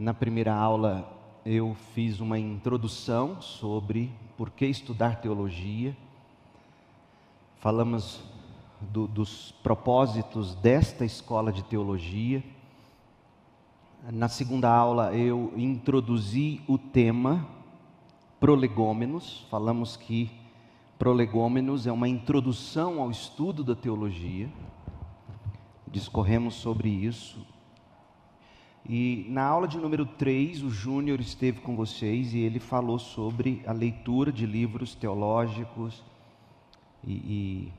Na primeira aula eu fiz uma introdução sobre por que estudar teologia. Falamos do, dos propósitos desta escola de teologia. Na segunda aula eu introduzi o tema prolegômenos. Falamos que prolegômenos é uma introdução ao estudo da teologia. Discorremos sobre isso. E na aula de número 3, o Júnior esteve com vocês e ele falou sobre a leitura de livros teológicos. E, e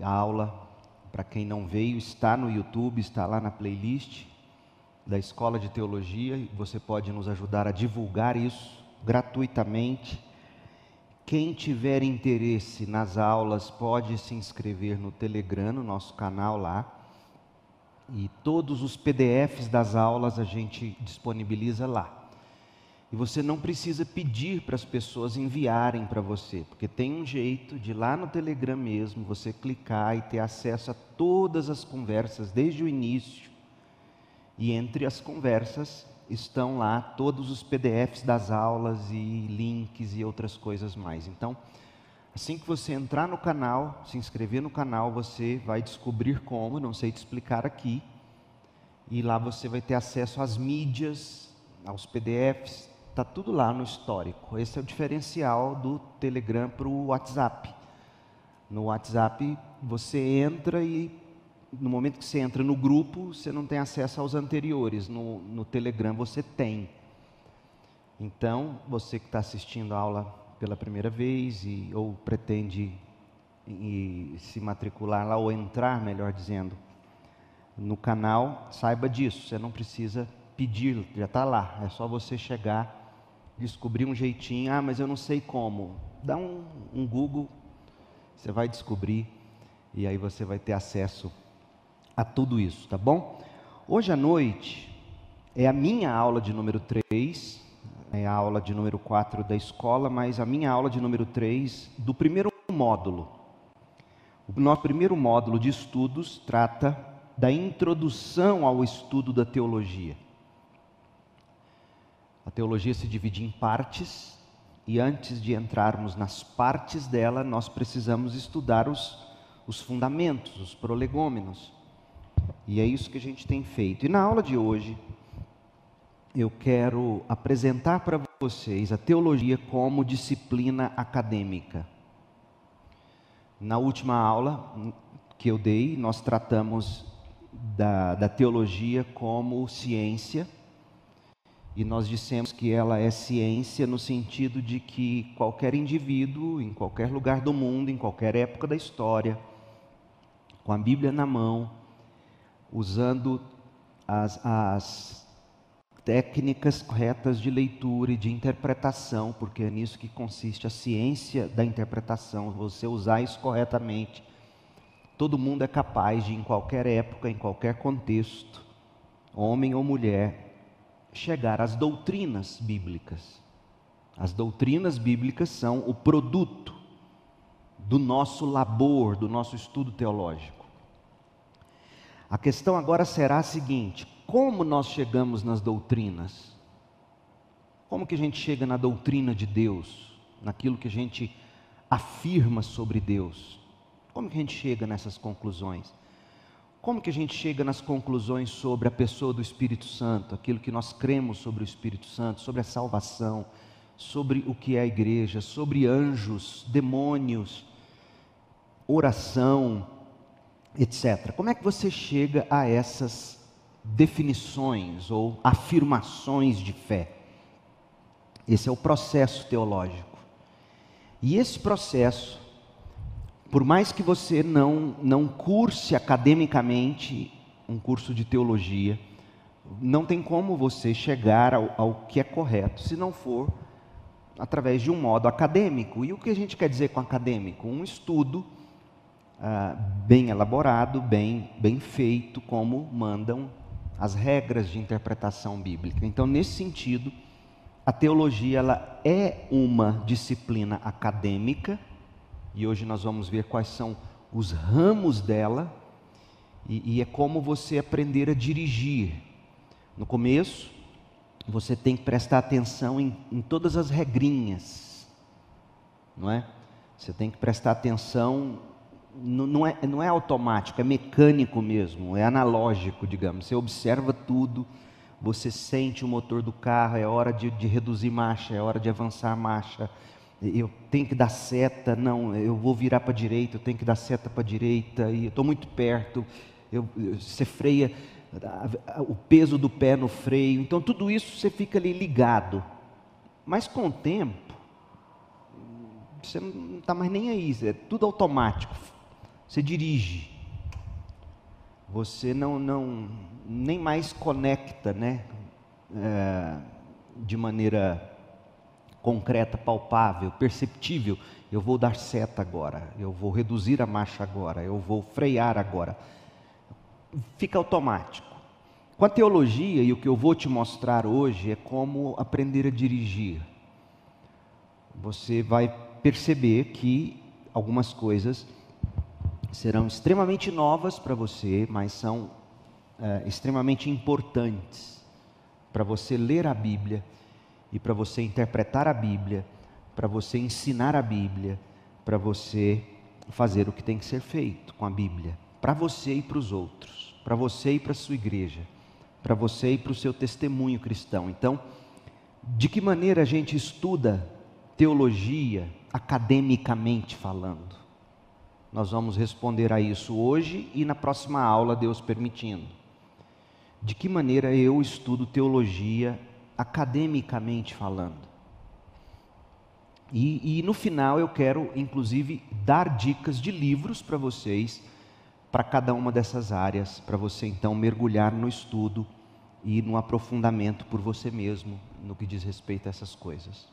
a aula, para quem não veio, está no YouTube, está lá na playlist da Escola de Teologia. Você pode nos ajudar a divulgar isso gratuitamente. Quem tiver interesse nas aulas pode se inscrever no Telegram, no nosso canal lá. E todos os PDFs das aulas a gente disponibiliza lá. E você não precisa pedir para as pessoas enviarem para você, porque tem um jeito de lá no Telegram mesmo você clicar e ter acesso a todas as conversas desde o início. E entre as conversas estão lá todos os PDFs das aulas e links e outras coisas mais. Então, assim que você entrar no canal, se inscrever no canal, você vai descobrir como, não sei te explicar aqui, e lá você vai ter acesso às mídias, aos PDFs, está tudo lá no histórico. Esse é o diferencial do Telegram para o WhatsApp. No WhatsApp você entra e no momento que você entra no grupo, você não tem acesso aos anteriores. No, no Telegram você tem. Então, você que está assistindo a aula pela primeira vez e, ou pretende e, se matricular lá, ou entrar, melhor dizendo, no canal, saiba disso. Você não precisa pedir, já está lá. É só você chegar, descobrir um jeitinho. Ah, mas eu não sei como. Dá um, um Google, você vai descobrir e aí você vai ter acesso a tudo isso, tá bom? Hoje à noite é a minha aula de número 3, é a aula de número 4 da escola, mas a minha aula de número 3 do primeiro módulo. O nosso primeiro módulo de estudos trata da introdução ao estudo da teologia. A teologia se divide em partes, e antes de entrarmos nas partes dela, nós precisamos estudar os, os fundamentos, os prolegômenos. E é isso que a gente tem feito. E na aula de hoje, eu quero apresentar para vocês a teologia como disciplina acadêmica. Na última aula que eu dei, nós tratamos da, da teologia como ciência, e nós dissemos que ela é ciência no sentido de que qualquer indivíduo, em qualquer lugar do mundo, em qualquer época da história, com a Bíblia na mão, usando as, as técnicas corretas de leitura e de interpretação, porque é nisso que consiste a ciência da interpretação, você usar isso corretamente. Todo mundo é capaz de, em qualquer época, em qualquer contexto, homem ou mulher, chegar às doutrinas bíblicas. As doutrinas bíblicas são o produto do nosso labor, do nosso estudo teológico. A questão agora será a seguinte: como nós chegamos nas doutrinas? Como que a gente chega na doutrina de Deus, naquilo que a gente afirma sobre Deus? Como que a gente chega nessas conclusões? Como que a gente chega nas conclusões sobre a pessoa do Espírito Santo, aquilo que nós cremos sobre o Espírito Santo, sobre a salvação, sobre o que é a igreja, sobre anjos, demônios, oração, etc. Como é que você chega a essas definições ou afirmações de fé? Esse é o processo teológico. E esse processo, por mais que você não, não curse academicamente um curso de teologia, não tem como você chegar ao, ao que é correto se não for através de um modo acadêmico. E o que a gente quer dizer com acadêmico? Um estudo ah, bem elaborado, bem, bem feito, como mandam as regras de interpretação bíblica. Então, nesse sentido, a teologia ela é uma disciplina acadêmica, e hoje nós vamos ver quais são os ramos dela, e, e é como você aprender a dirigir. No começo, você tem que prestar atenção em, em todas as regrinhas, não é? Você tem que prestar atenção, não, é, não é automático, é mecânico mesmo, é analógico, digamos. Você observa tudo, você sente o motor do carro, é hora de, de reduzir marcha, é hora de avançar marcha. Eu tenho que dar seta, não, eu vou virar para a direita, eu tenho que dar seta para a direita, e eu estou muito perto, eu, você freia, o peso do pé no freio, então tudo isso você fica ali ligado. Mas com o tempo, você não está mais nem aí, é tudo automático. Você dirige. Você não, não nem mais conecta, né? É, de maneira concreta, palpável, perceptível. Eu vou dar seta agora, eu vou reduzir a marcha agora, eu vou frear agora fica automático. Com a teologia, e o que eu vou te mostrar hoje é como aprender a dirigir. Você vai perceber que algumas coisas serão extremamente novas para você, mas são é, extremamente importantes para você ler a Bíblia e para você interpretar a Bíblia, para você ensinar a Bíblia, para você fazer o que tem que ser feito com a Bíblia, para você e para os outros para você e para a sua igreja, para você e para o seu testemunho cristão. Então, de que maneira a gente estuda teologia academicamente falando? Nós vamos responder a isso hoje e na próxima aula, Deus permitindo. De que maneira eu estudo teologia academicamente falando? E, e, no final eu quero, inclusive, dar dicas de livros para vocês para cada uma dessas áreas, para você então mergulhar no estudo e no aprofundamento por você mesmo no que diz respeito a essas coisas.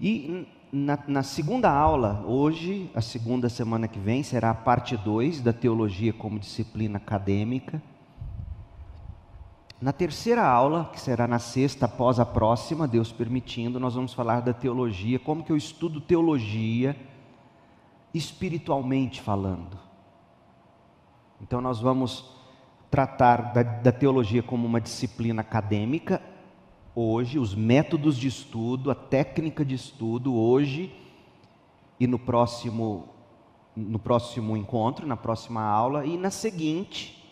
E na, na, segunda aula, hoje, a segunda semana que vem, será a parte 2 da teologia como disciplina acadêmica. Na terceira aula, que será na sexta após a próxima, Deus permitindo, nós vamos falar da teologia, como que eu estudo teologia espiritualmente falando. Então, nós vamos tratar da, da, teologia como uma disciplina acadêmica, hoje, os métodos de estudo, a técnica de estudo, hoje e no próximo, no próximo encontro, na próxima aula, e na seguinte,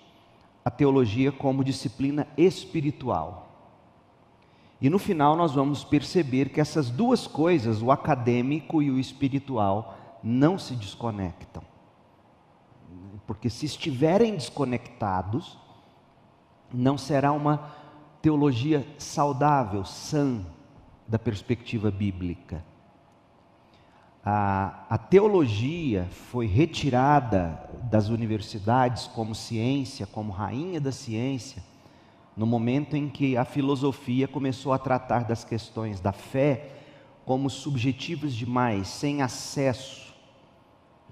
a teologia como disciplina espiritual. E no final nós vamos perceber que essas duas coisas, o acadêmico e o espiritual, não se desconectam porque se estiverem desconectados, não será uma teologia saudável, sã, da perspectiva bíblica. A, a, teologia foi retirada das universidades como ciência, como rainha da ciência, no momento em que a filosofia começou a tratar das questões da fé como subjetivas demais, sem acesso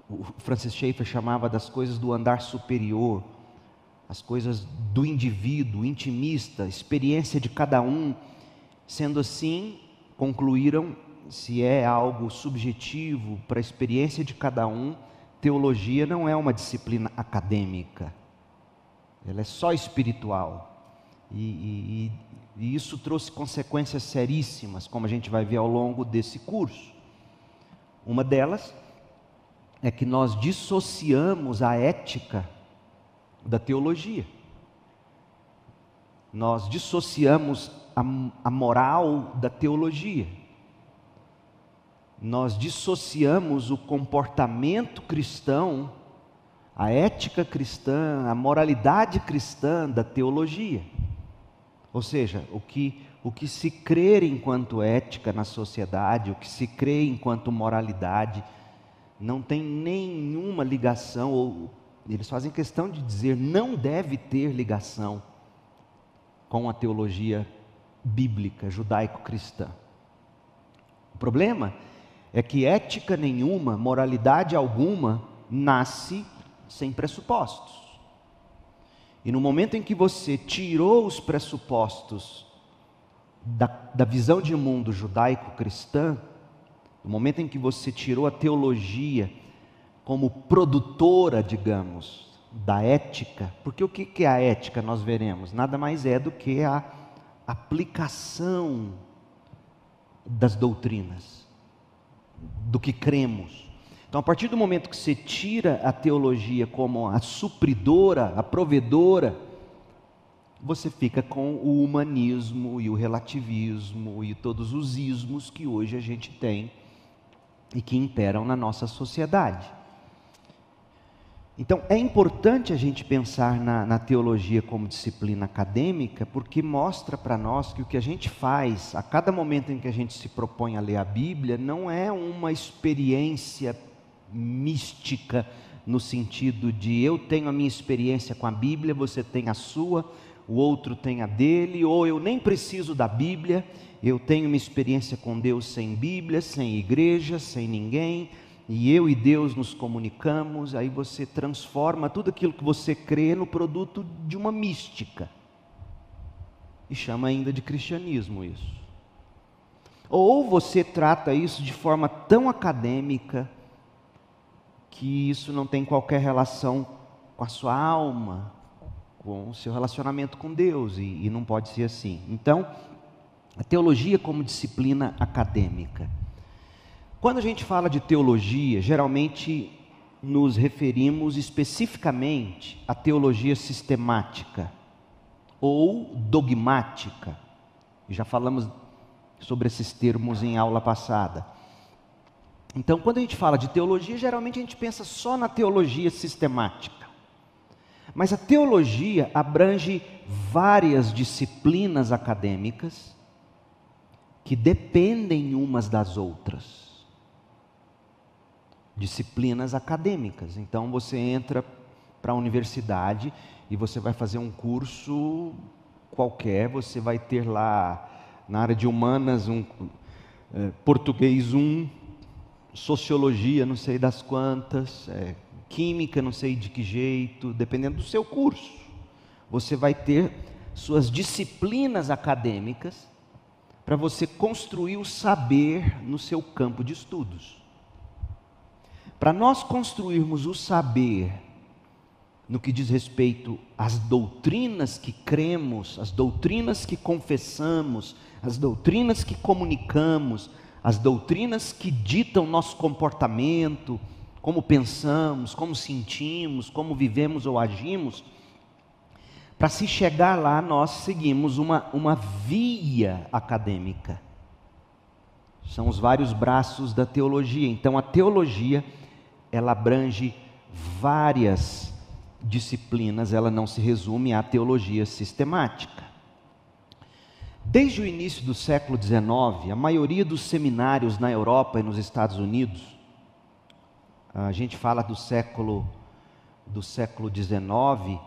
o Francis Schaeffer chamava das coisas do andar superior, as coisas do indivíduo, intimista, experiência de cada um. Sendo assim, concluíram se é algo subjetivo para a experiência de cada um, teologia não é uma disciplina acadêmica, ela é só espiritual. E, e, e, isso trouxe consequências seríssimas, como a gente vai ver ao longo desse curso. Uma delas é que nós dissociamos a ética da teologia. Nós dissociamos a, a moral da teologia. Nós dissociamos o comportamento cristão, a ética cristã, a moralidade cristã da teologia. Ou seja, o que, o que se crê enquanto ética na sociedade, o que se crê enquanto moralidade, não tem nenhuma ligação, ou eles fazem questão de dizer não deve ter ligação com a teologia bíblica judaico-cristã. O problema é que ética nenhuma, moralidade alguma, nasce sem pressupostos. E no momento em que você tirou os pressupostos da, da visão de mundo judaico-cristã, no momento em que você tirou a teologia como produtora, digamos, da ética, porque o que é a ética nós veremos? Nada mais é do que a aplicação das doutrinas, do que cremos. Então, a partir do momento que você tira a teologia como a supridora, a provedora, você fica com o humanismo e o relativismo e todos os ismos que hoje a gente tem e que imperam na nossa sociedade. Então, é importante a gente pensar na, na teologia como disciplina acadêmica, porque mostra para nós que o que a gente faz a cada momento em que a gente se propõe a ler a Bíblia não é uma experiência mística, no sentido de eu tenho a minha experiência com a Bíblia, você tem a sua, o outro tem a dele, ou eu nem preciso da Bíblia, eu tenho uma experiência com Deus sem Bíblia, sem igreja, sem ninguém e eu e Deus nos comunicamos, aí você transforma tudo aquilo que você crê no produto de uma mística. E chama ainda de cristianismo isso. Ou você trata isso de forma tão acadêmica que isso não tem qualquer relação com a sua alma, com o seu relacionamento com Deus, e, e não pode ser assim. Então, a teologia como disciplina acadêmica. Quando a gente fala de teologia, geralmente nos referimos especificamente à teologia sistemática ou dogmática. Já falamos sobre esses termos em aula passada. Então, quando a gente fala de teologia, geralmente a gente pensa só na teologia sistemática. Mas a teologia abrange várias disciplinas acadêmicas que dependem umas das outras disciplinas acadêmicas. Então você entra para a universidade e você vai fazer um curso qualquer, você vai ter lá na área de humanas um é, português um, sociologia não sei das quantas, é, química não sei de que jeito, dependendo do seu curso. Você vai ter suas disciplinas acadêmicas para você construir o saber no seu campo de estudos. Para nós construirmos o saber no que diz respeito às doutrinas que cremos, as doutrinas que confessamos, as doutrinas que comunicamos, as doutrinas que ditam nosso comportamento, como pensamos, como sentimos, como vivemos ou agimos, para se chegar lá, nós seguimos uma, uma via acadêmica. São os vários braços da teologia. Então, a teologia ela abrange várias disciplinas, ela não se resume à teologia sistemática. Desde o início do século XIX, a maioria dos seminários na Europa e nos Estados Unidos, a gente fala do século do século XIX,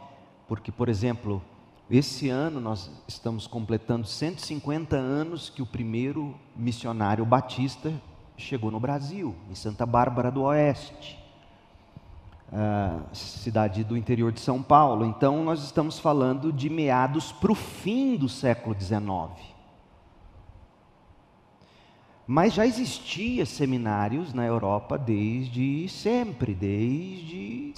porque, por exemplo, esse ano nós estamos completando 150 anos que o primeiro missionário batista chegou no Brasil, em Santa Bárbara do Oeste, cidade do interior de São Paulo. Então, nós estamos falando de meados para o fim do século XIX. Mas já existia seminários na Europa desde sempre, desde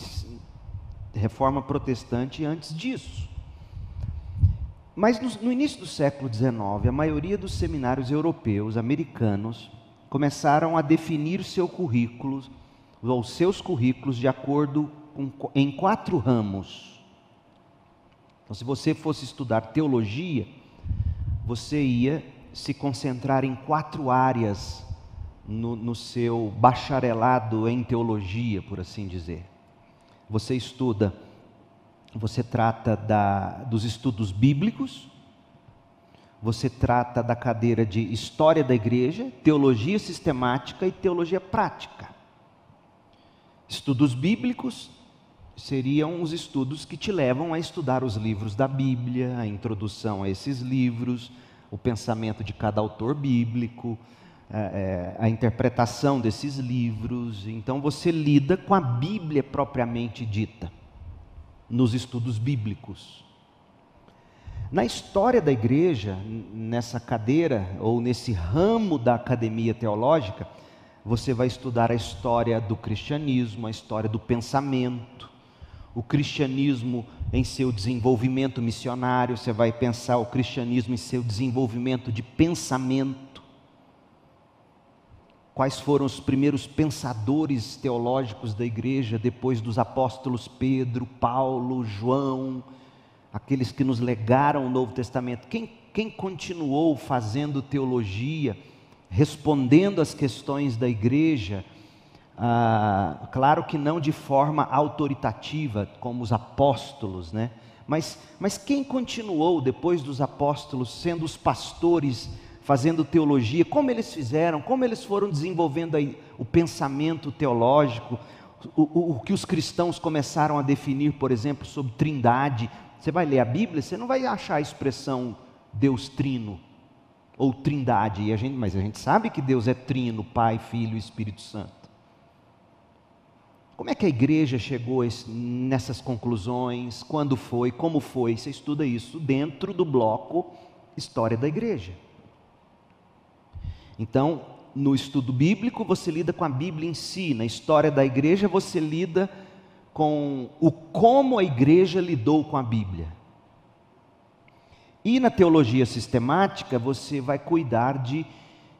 Reforma Protestante antes disso. Mas no, no início do século XIX, a maioria dos seminários europeus, americanos, começaram a definir seu currículo, ou seus currículos, de acordo com, em quatro ramos. Então, se você fosse estudar teologia, você ia se concentrar em quatro áreas no, no seu bacharelado em teologia, por assim dizer. Você estuda, você trata da, dos estudos bíblicos, você trata da cadeira de História da Igreja, Teologia Sistemática e Teologia Prática. Estudos bíblicos seriam os estudos que te levam a estudar os livros da Bíblia, a introdução a esses livros, o pensamento de cada autor bíblico, é, é, a interpretação desses livros. Então você lida com a Bíblia propriamente dita, nos estudos bíblicos. Na história da igreja, nessa cadeira ou nesse ramo da academia teológica, você vai estudar a história do cristianismo, a história do pensamento, o cristianismo em seu desenvolvimento missionário, você vai pensar o cristianismo em seu desenvolvimento de pensamento. Quais foram os primeiros pensadores teológicos da igreja depois dos apóstolos Pedro, Paulo, João, aqueles que nos legaram o Novo Testamento? Quem, quem continuou fazendo teologia, respondendo às questões da igreja? Ah, claro que não de forma autoritativa, como os apóstolos, né? Mas, mas quem continuou depois dos apóstolos sendo os pastores, fazendo teologia, como eles fizeram, como eles foram desenvolvendo aí o pensamento teológico, o, o, o que os cristãos começaram a definir, por exemplo, sobre trindade. Você vai ler a Bíblia, você não vai achar a expressão Deus trino ou trindade, a gente, mas a gente sabe que Deus é trino, Pai, Filho e Espírito Santo. Como é que a igreja chegou nessas conclusões? Quando foi? Como foi? Você estuda isso dentro do bloco História da Igreja. Então, no estudo bíblico, você lida com a Bíblia em si, na história da igreja, você lida com o como a igreja lidou com a Bíblia. E na teologia sistemática, você vai cuidar de,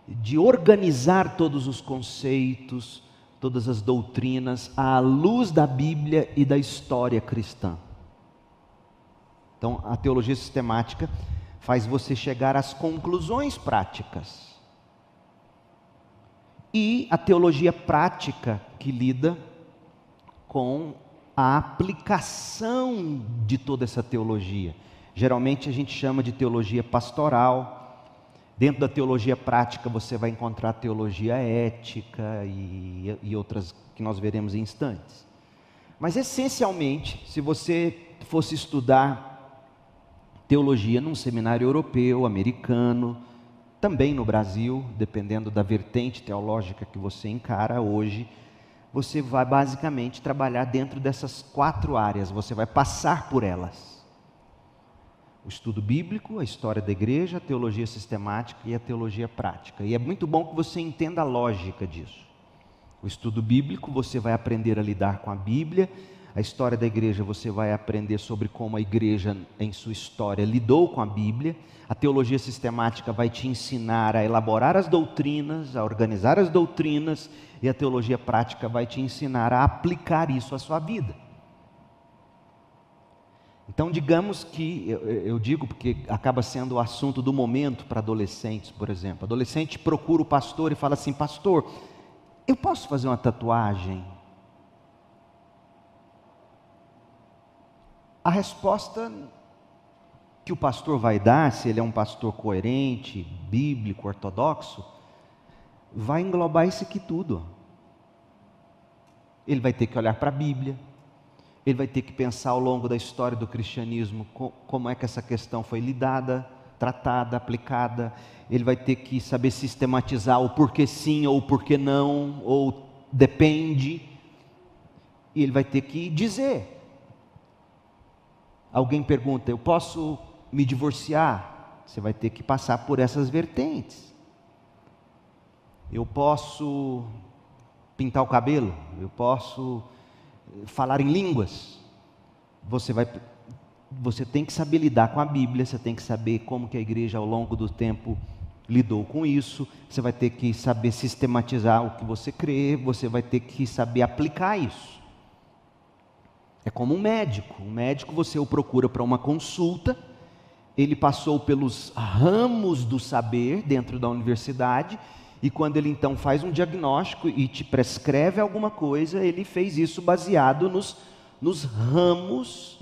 de organizar todos os conceitos, todas as doutrinas à luz da Bíblia e da história cristã. Então, a teologia sistemática faz você chegar às conclusões práticas. E a teologia prática, que lida com a aplicação de toda essa teologia. Geralmente a gente chama de teologia pastoral, Dentro da teologia prática você vai encontrar teologia ética e, e outras que nós veremos em instantes. Mas essencialmente, se você fosse estudar teologia num seminário europeu, americano, também no Brasil, dependendo da vertente teológica que você encara hoje, você vai basicamente trabalhar dentro dessas quatro áreas, você vai passar por elas o estudo bíblico, a história da igreja, a teologia sistemática e a teologia prática. E é muito bom que você entenda a lógica disso. O estudo bíblico, você vai aprender a lidar com a Bíblia. A história da igreja, você vai aprender sobre como a igreja, em sua história, lidou com a Bíblia. A teologia sistemática vai te ensinar a elaborar as doutrinas, a organizar as doutrinas. E a teologia prática vai te ensinar a aplicar isso à sua vida. Então, digamos que, eu, eu, digo porque acaba sendo o assunto do momento para adolescentes, por exemplo. Adolescente procura o pastor e fala assim: Pastor, eu posso fazer uma tatuagem? A resposta que o pastor vai dar, se ele é um pastor coerente, bíblico, ortodoxo, vai englobar isso aqui tudo. Ele vai ter que olhar para a Bíblia, ele vai ter que pensar ao longo da história do cristianismo como é que essa questão foi lidada, tratada, aplicada. Ele vai ter que saber sistematizar o porquê sim ou o porquê não, ou depende. E ele vai ter que dizer. Alguém pergunta: Eu posso me divorciar? Você vai ter que passar por essas vertentes. Eu posso pintar o cabelo? Eu posso falar em línguas. Você vai você tem que saber lidar com a Bíblia, você tem que saber como que a igreja ao longo do tempo lidou com isso, você vai ter que saber sistematizar o que você crê, você vai ter que saber aplicar isso. É como um médico, um médico você o procura para uma consulta, ele passou pelos ramos do saber dentro da universidade, e quando ele então faz um diagnóstico e te prescreve alguma coisa, ele fez isso baseado nos, nos ramos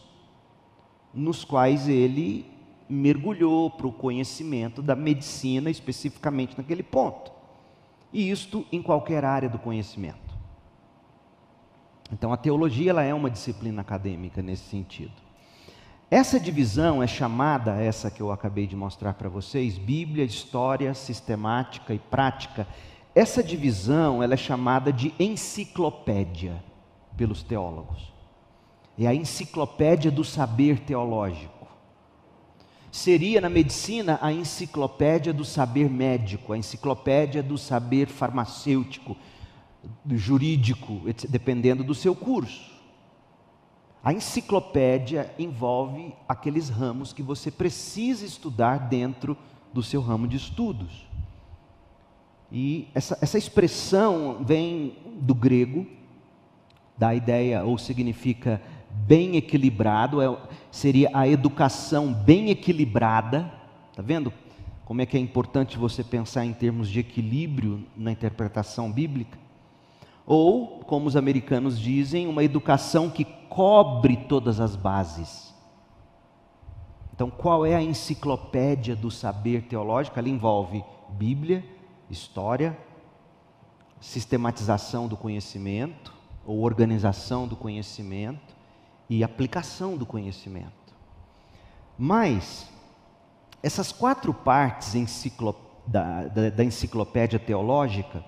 nos quais ele mergulhou para o conhecimento da medicina, especificamente naquele ponto. E isto em qualquer área do conhecimento. Então a teologia ela é uma disciplina acadêmica nesse sentido. Essa divisão é chamada, essa que eu acabei de mostrar para vocês, Bíblia, história, sistemática e prática. Essa divisão ela é chamada de enciclopédia pelos teólogos. É a enciclopédia do saber teológico. Seria na medicina a enciclopédia do saber médico, a enciclopédia do saber farmacêutico, jurídico, dependendo do seu curso. A enciclopédia envolve aqueles ramos que você precisa estudar dentro do seu ramo de estudos. E essa, essa expressão vem do grego, da ideia ou significa bem equilibrado, é, seria a educação bem equilibrada. Está vendo como é que é importante você pensar em termos de equilíbrio na interpretação bíblica? Ou, como os americanos dizem, uma educação que cobre todas as bases. Então, qual é a enciclopédia do saber teológico? Ela envolve Bíblia, história, sistematização do conhecimento, ou organização do conhecimento, e aplicação do conhecimento. Mas, essas quatro partes da, da, da enciclopédia teológica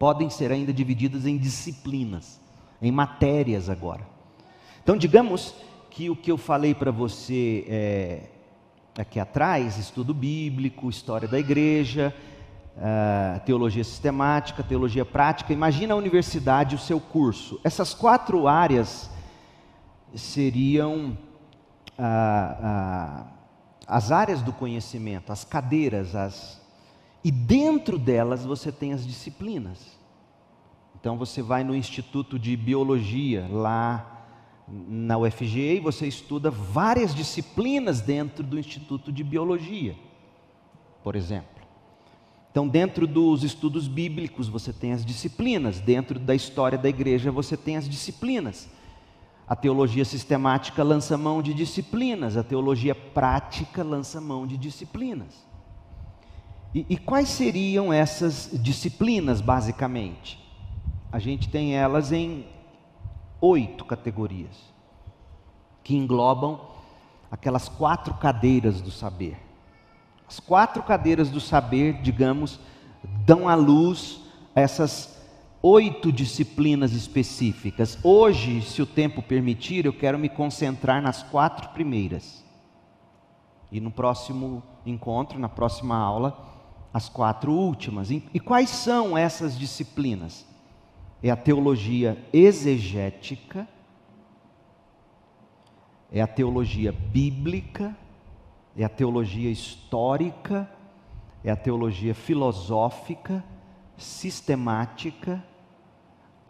podem ser ainda divididas em disciplinas, em matérias agora. Então, digamos que o que eu falei para você é, aqui atrás, estudo bíblico, história da igreja, uh, teologia sistemática, teologia prática, imagina a universidade, o seu curso. Essas quatro áreas seriam ah, ah, as áreas do conhecimento, as cadeiras, as... e dentro delas você tem as disciplinas. Então você vai no Instituto de Biologia, lá na UFG, e você estuda várias disciplinas dentro do Instituto de Biologia, por exemplo. Então, dentro dos estudos bíblicos, você tem as disciplinas, dentro da história da igreja, você tem as disciplinas. A teologia sistemática lança mão de disciplinas, a teologia prática lança mão de disciplinas. E, e, quais seriam essas disciplinas, basicamente? A gente tem elas em oito categorias, que englobam aquelas quatro cadeiras do saber. As quatro cadeiras do saber, digamos, dão à luz essas oito disciplinas específicas. Hoje, se o tempo permitir, eu quero me concentrar nas quatro primeiras. E no próximo encontro, na próxima aula, as quatro últimas. E quais são essas disciplinas? É a teologia exegética, é a teologia bíblica, é a teologia histórica, é a teologia filosófica, sistemática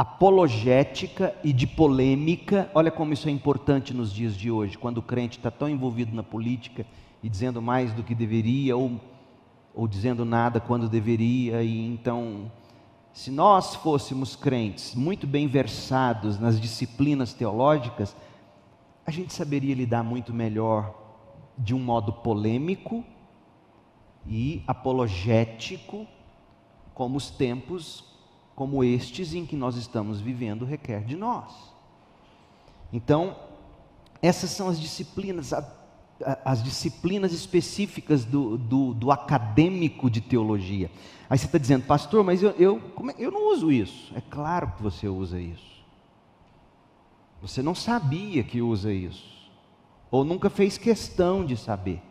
apologética e de polêmica. Olha como isso é importante nos dias de hoje, quando o crente está tão envolvido na política e dizendo mais do que deveria, ou, ou dizendo nada quando deveria, e então. Se nós fôssemos crentes muito bem versados nas disciplinas teológicas, a gente saberia lidar muito melhor de um modo polêmico e apologético, como os tempos como estes em que nós estamos vivendo requer de nós. Então, essas são as disciplinas, as disciplinas específicas do, do, do acadêmico de teologia. Aí você está dizendo, pastor, mas eu, eu, é, eu não uso isso. É claro que você usa isso. Você não sabia que usa isso, ou nunca fez questão de saber.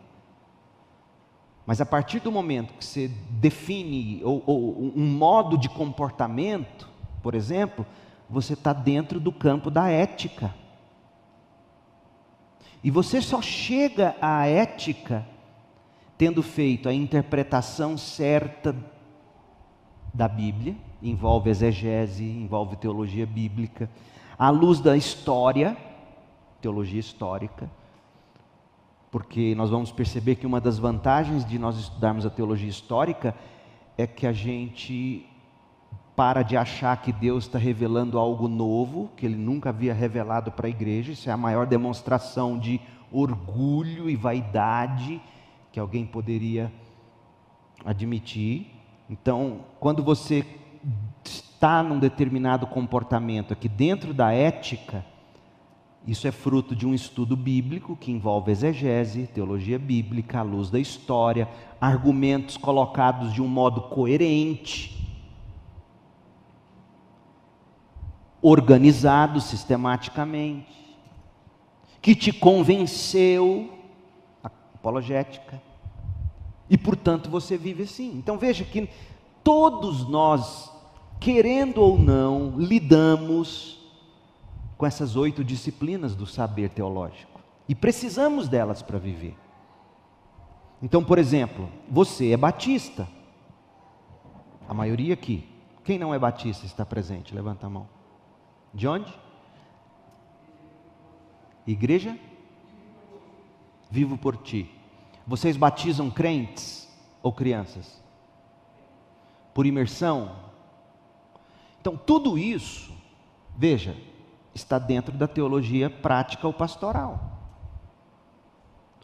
Mas a partir do momento que você define ou, ou um modo de comportamento, por exemplo, você está dentro do campo da ética. E você só chega à ética tendo feito a interpretação certa da Bíblia, envolve exegese, envolve teologia bíblica, à luz da história, teologia histórica, porque nós vamos perceber que uma das vantagens de nós estudarmos a teologia histórica é que a gente para de achar que Deus está revelando algo novo, que Ele nunca havia revelado para a igreja, isso é a maior demonstração de orgulho e vaidade que alguém poderia admitir. Então, quando você está num determinado comportamento aqui dentro da ética, isso é fruto de um estudo bíblico que envolve exegese, teologia bíblica, à luz da história, argumentos colocados de um modo coerente, organizado sistematicamente, que te convenceu, apologética, e portanto você vive assim. Então veja que todos nós, querendo ou não, lidamos com essas oito disciplinas do saber teológico. E precisamos delas para viver. Então, por exemplo, você é batista. A maioria aqui. Quem não é batista está presente? Levanta a mão. De onde? Igreja? Vivo por ti. Vocês batizam crentes ou crianças? Por imersão? Então, tudo isso, veja, está dentro da teologia prática ou pastoral.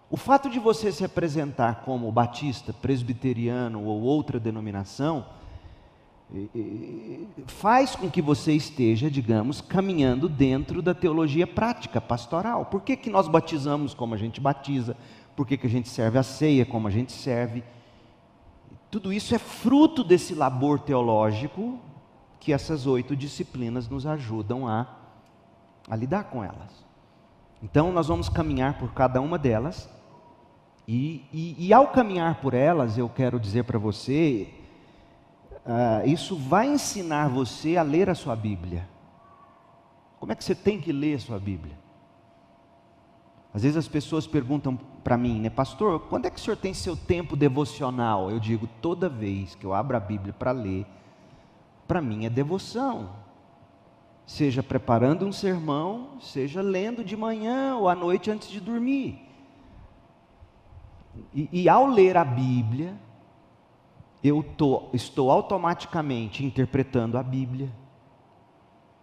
O fato de você se apresentar como batista, presbiteriano ou outra denominação, faz com que você esteja, digamos, caminhando dentro da teologia prática, pastoral. Por que, que nós batizamos como a gente batiza? Por que, que a gente serve a ceia como a gente serve? Tudo isso é fruto desse labor teológico que essas oito disciplinas nos ajudam a, a lidar com elas. Então, nós vamos caminhar por cada uma delas, e, e, e ao caminhar por elas, eu quero dizer para você uh, isso vai ensinar você a ler a sua Bíblia. Como é que você tem que ler a sua Bíblia? Às vezes as pessoas perguntam para mim, né, pastor, quando é que o senhor tem seu tempo devocional? Eu digo, toda vez que eu abro a Bíblia para ler, para mim é devoção. Seja preparando um sermão, seja lendo de manhã ou à noite antes de dormir. E, e ao ler a Bíblia, eu tô, estou automaticamente interpretando a Bíblia,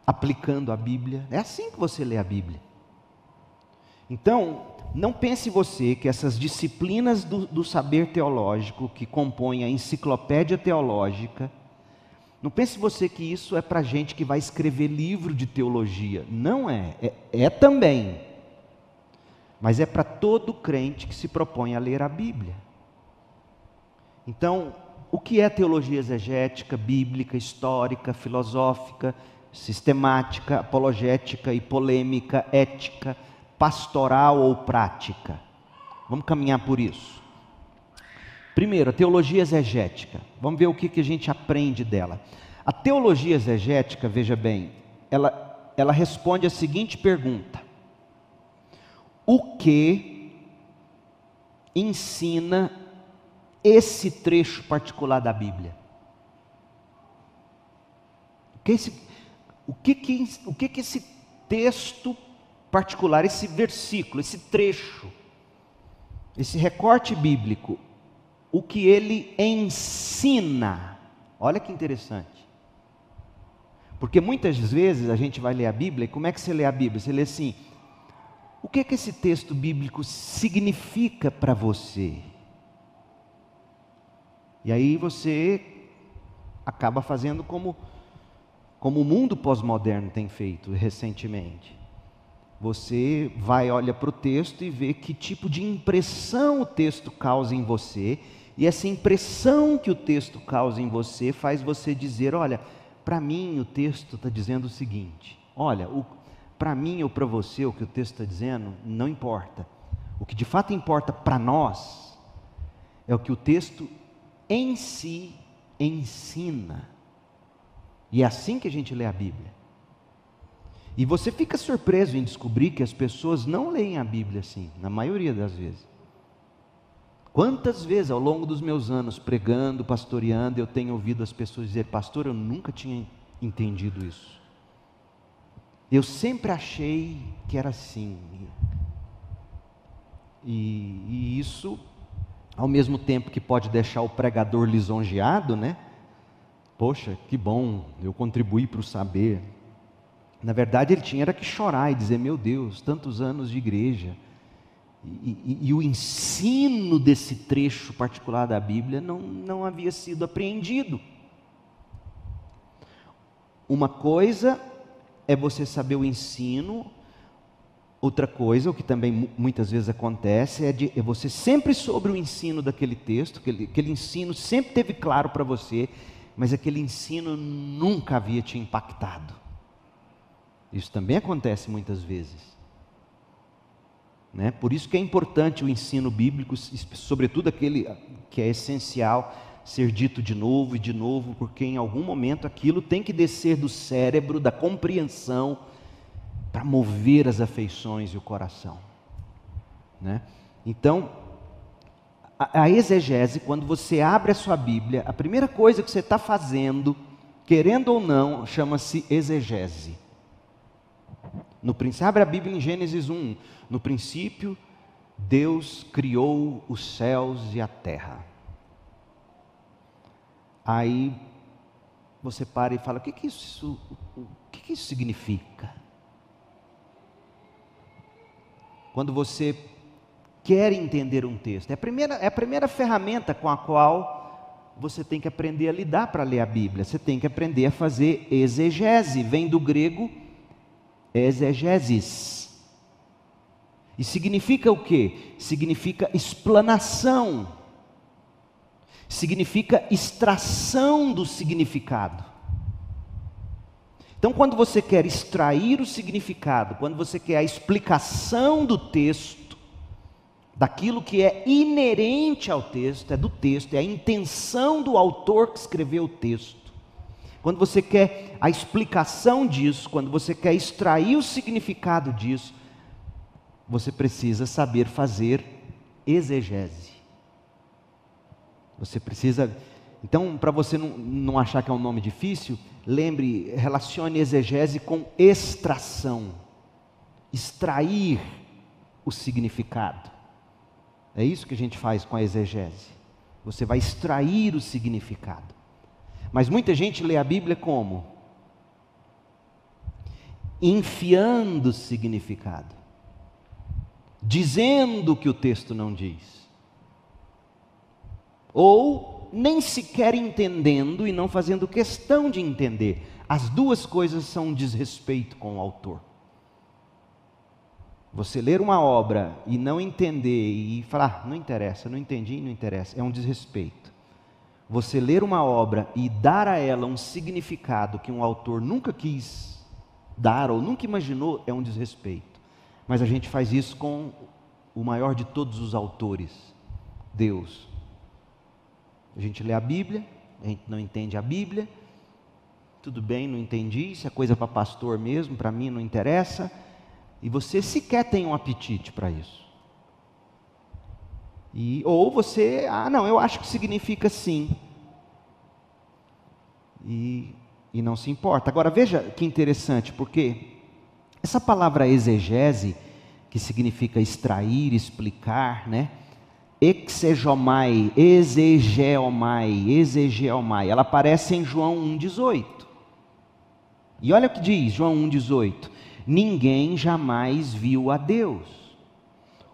aplicando a Bíblia. É assim que você lê a Bíblia. Então, não pense você que essas disciplinas do, do saber teológico que compõem a enciclopédia teológica, não pense você que isso é para gente que vai escrever livro de teologia. Não é. É, é também. Mas é para todo crente que se propõe a ler a Bíblia. Então, o que é teologia exegética, bíblica, histórica, filosófica, sistemática, apologética e polêmica, ética, pastoral ou prática? Vamos caminhar por isso. Primeiro, a teologia exegética. Vamos ver o que, que a gente aprende dela. A teologia exegética, veja bem, ela, ela responde a seguinte pergunta: O que ensina esse trecho particular da Bíblia? O que, esse, o que, que, o que, que esse texto particular, esse versículo, esse trecho, esse recorte bíblico, o que ele ensina? Olha que interessante. Porque muitas vezes a gente vai ler a Bíblia, e como é que você lê a Bíblia? Você lê assim: o que, que esse texto bíblico significa para você? E aí você acaba fazendo como, como o mundo pós-moderno tem feito recentemente. Você vai, olha para o texto e vê que tipo de impressão o texto causa em você, e essa impressão que o texto causa em você faz você dizer: olha, para mim o texto está dizendo o seguinte, olha, para mim ou para você o que o texto está dizendo não importa. O que de fato importa para nós é o que o texto em si ensina. E é assim que a gente lê a Bíblia. E você fica surpreso em descobrir que as pessoas não leem a Bíblia assim, na maioria das vezes. Quantas vezes ao longo dos meus anos pregando, pastoreando, eu tenho ouvido as pessoas dizer, pastor, eu nunca tinha entendido isso. Eu sempre achei que era assim. E, e isso ao mesmo tempo que pode deixar o pregador lisonjeado, né? Poxa, que bom, eu contribuí para o saber. Na verdade, ele tinha era que chorar e dizer: Meu Deus, tantos anos de igreja. E, e, e, o ensino desse trecho particular da Bíblia não, não havia sido apreendido. Uma coisa é você saber o ensino Outra coisa, o que também muitas vezes acontece, é, de, é você sempre sobre o ensino daquele texto, aquele, aquele ensino sempre teve claro para você, mas aquele ensino nunca havia te impactado. Isso também acontece muitas vezes. Né? Por isso que é importante o ensino bíblico, sobretudo aquele que é essencial ser dito de novo e de novo, porque em algum momento aquilo tem que descer do cérebro, da compreensão para mover as afeições e o coração. Né? Então, a, a exegese, quando você abre a sua Bíblia, a primeira coisa que você está fazendo, querendo ou não, chama-se exegese. No princípio, abre a Bíblia em Gênesis 1. No princípio, Deus criou os céus e a terra. Aí você para e fala: o que, que isso, o que, que isso significa? Quando você quer entender um texto, é a primeira, é a primeira ferramenta com a qual você tem que aprender a lidar para ler a Bíblia. Você tem que aprender a fazer exegese, vem do grego exegesis. E significa o quê? Significa explanação significa extração do significado. Então, quando você quer extrair o significado, quando você quer a explicação do texto, daquilo que é inerente ao texto, é do texto, é a intenção do autor que escreveu o texto. Quando você quer a explicação disso, quando você quer extrair o significado disso, você precisa saber fazer exegese. Você precisa. Então, para você não, não achar que é um nome difícil, lembre, relacione exegese com extração. Extrair o significado. É isso que a gente faz com a exegese. Você vai extrair o significado. Mas muita gente lê a Bíblia como? Enfiando o significado. Dizendo o que o texto não diz ou nem sequer entendendo e não fazendo questão de entender. As duas coisas são um desrespeito com o autor. Você ler uma obra e não entender e falar, ah, não interessa, não entendi, não interessa, é um desrespeito. Você ler uma obra e dar a ela um significado que um autor nunca quis dar ou nunca imaginou, é um desrespeito. Mas a gente faz isso com o maior de todos os autores, Deus. A gente lê a Bíblia, a gente não entende a Bíblia, tudo bem, não entendi, isso é coisa para pastor mesmo, para mim não interessa, e você sequer tem um apetite para isso. E, ou você, ah, não, eu acho que significa sim. E, e não se importa. Agora veja que interessante, porque essa palavra exegese, que significa extrair, explicar, né? Exegomai, exegeomai, exegeomai. Ela aparece em João 1,18. E olha o que diz João 1,18: Ninguém jamais viu a Deus.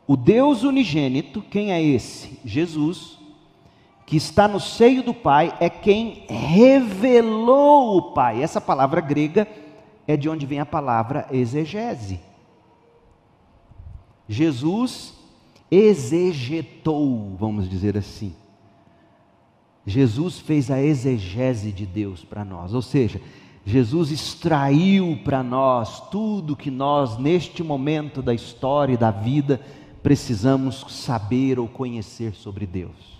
O Deus unigênito, quem é esse? Jesus, que está no seio do Pai, é quem revelou o Pai. Essa palavra grega é de onde vem a palavra exegese. Jesus exegetou, vamos dizer assim. Jesus fez a exegese de Deus para nós, ou seja, Jesus extraiu para nós tudo que nós, neste momento da história e da vida, precisamos saber ou conhecer sobre Deus.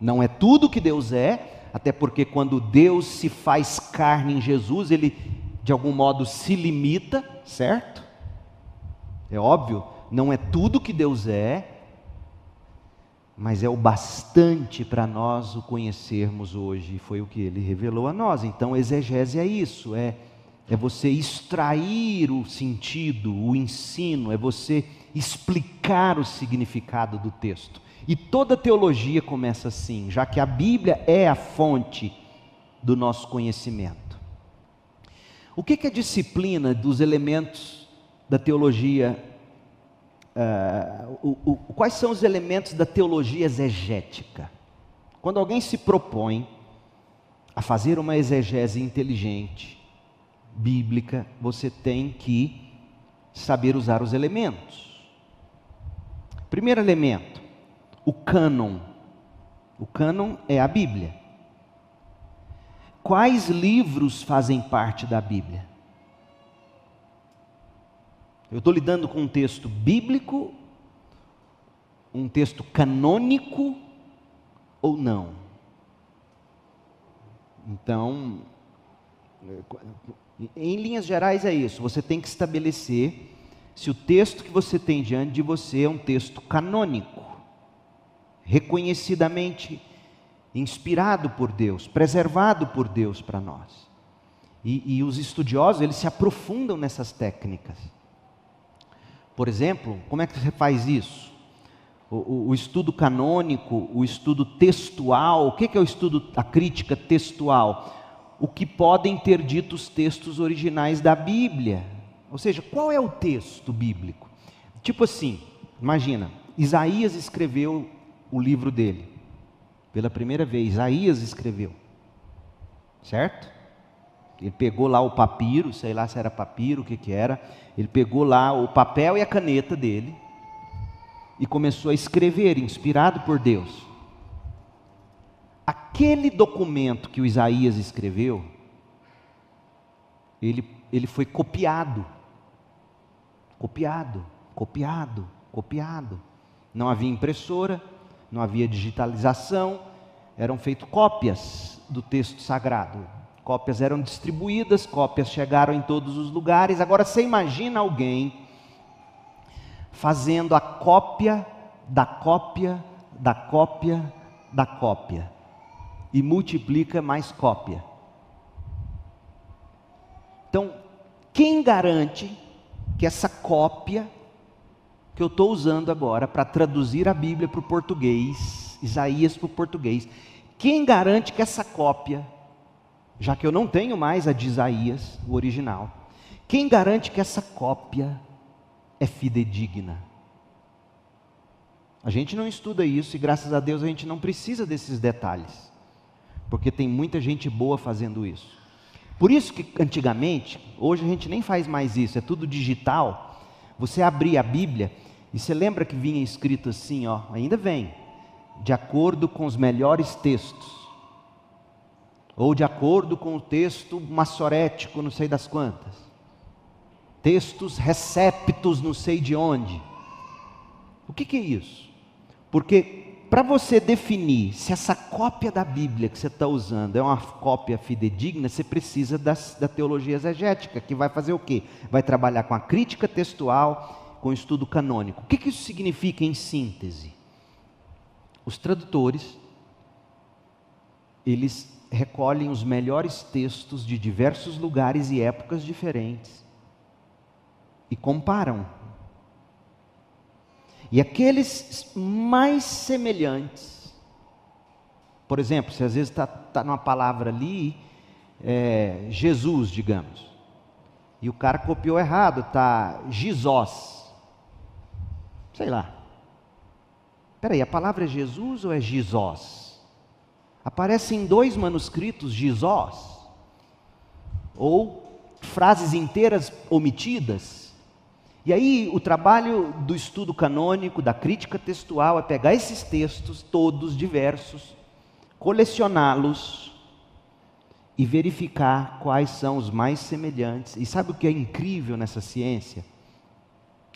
Não é tudo que Deus é, até porque quando Deus se faz carne em Jesus, ele de algum modo se limita, certo? É óbvio, não é tudo que Deus é, mas é o bastante para nós o conhecermos hoje, foi o que ele revelou a nós. Então, exegese é isso, é, é você extrair o sentido, o ensino, é você explicar o significado do texto. E toda teologia começa assim, já que a Bíblia é a fonte do nosso conhecimento. O que, que a disciplina dos elementos da teologia uh, o, o, quais são os elementos da teologia exegética. Quando alguém se propõe a fazer uma exegese inteligente, bíblica, você tem que saber usar os elementos. Primeiro elemento, o cânon. O cânon é a Bíblia. Quais livros fazem parte da Bíblia? Eu estou lidando com um texto bíblico, um texto canônico ou não? Então, Em linhas gerais é isso. Você tem que estabelecer se o texto que você tem diante de você é um texto canônico, reconhecidamente inspirado por Deus, preservado por Deus para nós. E, e, os estudiosos eles se aprofundam nessas técnicas. Por exemplo, como é que você faz isso? O, o, o estudo canônico, o estudo textual. O que é o estudo, a crítica textual? O que podem ter dito os textos originais da Bíblia. Ou seja, qual é o texto bíblico? Tipo assim, imagina, Isaías escreveu o livro dele. Pela primeira vez, Isaías escreveu. Certo? Ele pegou lá o papiro, sei lá se era papiro, o que, que era. Ele pegou lá o papel e a caneta dele e começou a escrever, inspirado por Deus. Aquele documento que o Isaías escreveu, ele, ele foi copiado Copiado, copiado, copiado. Não havia impressora, não havia digitalização, eram feitas cópias do texto sagrado. Cópias eram distribuídas, cópias chegaram em todos os lugares. Agora você imagina alguém fazendo a cópia da cópia da cópia da cópia e multiplica mais cópia. Então, quem garante que essa cópia que eu estou usando agora para traduzir a Bíblia para o português, Isaías para o português, quem garante que essa cópia, já que eu não tenho mais a de Isaías, o original, quem garante que essa cópia é fidedigna? A gente não estuda isso e graças a Deus a gente não precisa desses detalhes, porque tem muita gente boa fazendo isso. Por isso que antigamente, hoje a gente nem faz mais isso, é tudo digital. Você abria a Bíblia e você lembra que vinha escrito assim, ó, ainda vem, de acordo com os melhores textos. Ou de acordo com o texto massorético, não sei das quantas. Textos receptos, não sei de onde. O que, que é isso? Porque para você definir se essa cópia da Bíblia que você está usando é uma cópia fidedigna, você precisa da, da teologia exegética, que vai fazer o quê? Vai trabalhar com a crítica textual, com o estudo canônico. O que, que isso significa em síntese? Os tradutores, eles recolhem os melhores textos de diversos lugares e épocas diferentes e comparam e aqueles mais semelhantes, por exemplo, se às vezes está tá numa palavra ali, é, Jesus, digamos, e o cara copiou errado, está Jesus, sei lá. Espera aí, a palavra é Jesus ou é Jesus? Aparece em dois manuscritos Jesus, ou frases inteiras omitidas. E aí, o trabalho do estudo canônico, da crítica textual, é pegar esses textos, todos diversos, colecioná-los e verificar quais são os mais semelhantes. E sabe o que é incrível nessa ciência?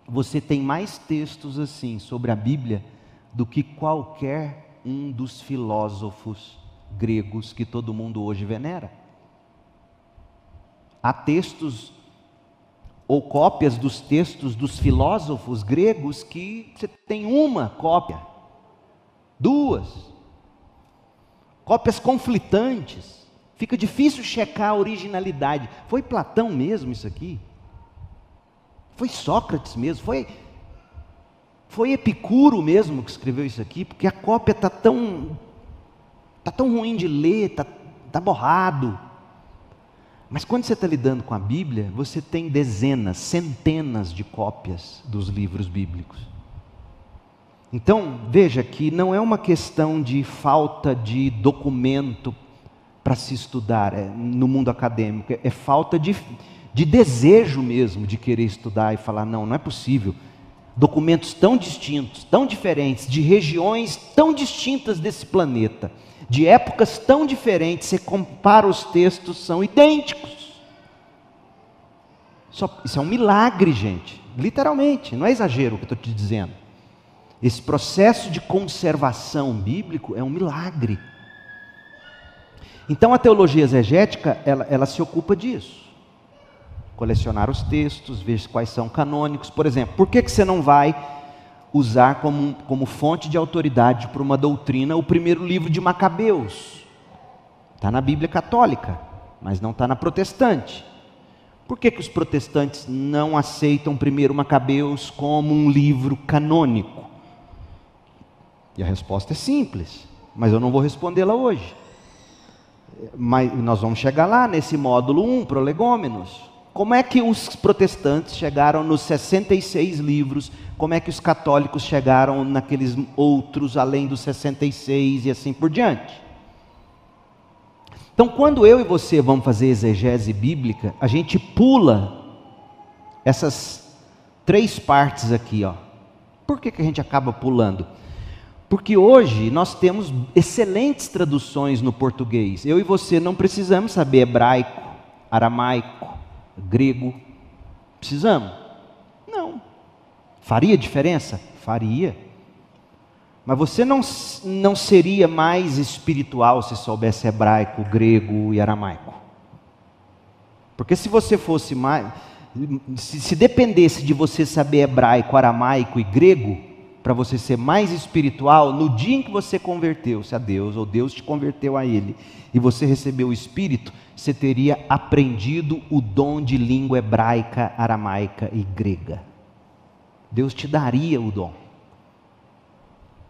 Você tem mais textos assim sobre a Bíblia do que qualquer um dos filósofos gregos que todo mundo hoje venera. Há textos ou cópias dos textos dos filósofos gregos que você tem uma cópia, duas, cópias conflitantes. Fica difícil checar a originalidade. Foi Platão mesmo isso aqui? Foi Sócrates mesmo? Foi foi Epicuro mesmo que escreveu isso aqui? Porque a cópia está tão tá tão ruim de ler, está tá borrado. Mas quando você está lidando com a Bíblia, você tem dezenas, centenas de cópias dos livros bíblicos. Então, veja que não é uma questão de falta de documento para se estudar é, no mundo acadêmico, é, é falta de, de desejo mesmo de querer estudar e falar: não, não é possível. Documentos tão distintos, tão diferentes, de regiões tão distintas desse planeta de épocas tão diferentes, você compara os textos, são idênticos. isso é um milagre, gente, literalmente, não é exagero o que eu estou te dizendo. Esse processo de conservação bíblico é um milagre. Então a teologia exegética, ela, ela se ocupa disso. Colecionar os textos, ver quais são canônicos. Por exemplo, por que, que você não vai usar como, como fonte de autoridade para uma doutrina o primeiro livro de Macabeus? Está na Bíblia católica, mas não está na protestante. Por que, que os protestantes não aceitam primeiro Macabeus como um livro canônico? E a resposta é simples, mas eu não vou respondê-la hoje. Mas nós vamos chegar lá nesse módulo 1, prolegômenos. Como é que os protestantes chegaram nos 66 livros? Como é que os católicos chegaram naqueles outros além dos 66 e assim por diante? Então, quando eu e você vamos fazer exegese bíblica, a gente pula essas três partes aqui, ó. Por que, que a gente acaba pulando? Porque hoje nós temos excelentes traduções no português. Eu e você não precisamos saber hebraico, aramaico, grego. Precisamos? Não. Faria diferença? Faria. Mas você não, não seria mais espiritual se soubesse hebraico, grego e aramaico. Porque se você fosse mais. Se, se dependesse de você saber hebraico, aramaico e grego, para você ser mais espiritual, no dia em que você converteu-se a Deus, ou Deus te converteu a Ele, e você recebeu o Espírito, você teria aprendido o dom de língua hebraica, aramaica e grega. Deus te daria o dom.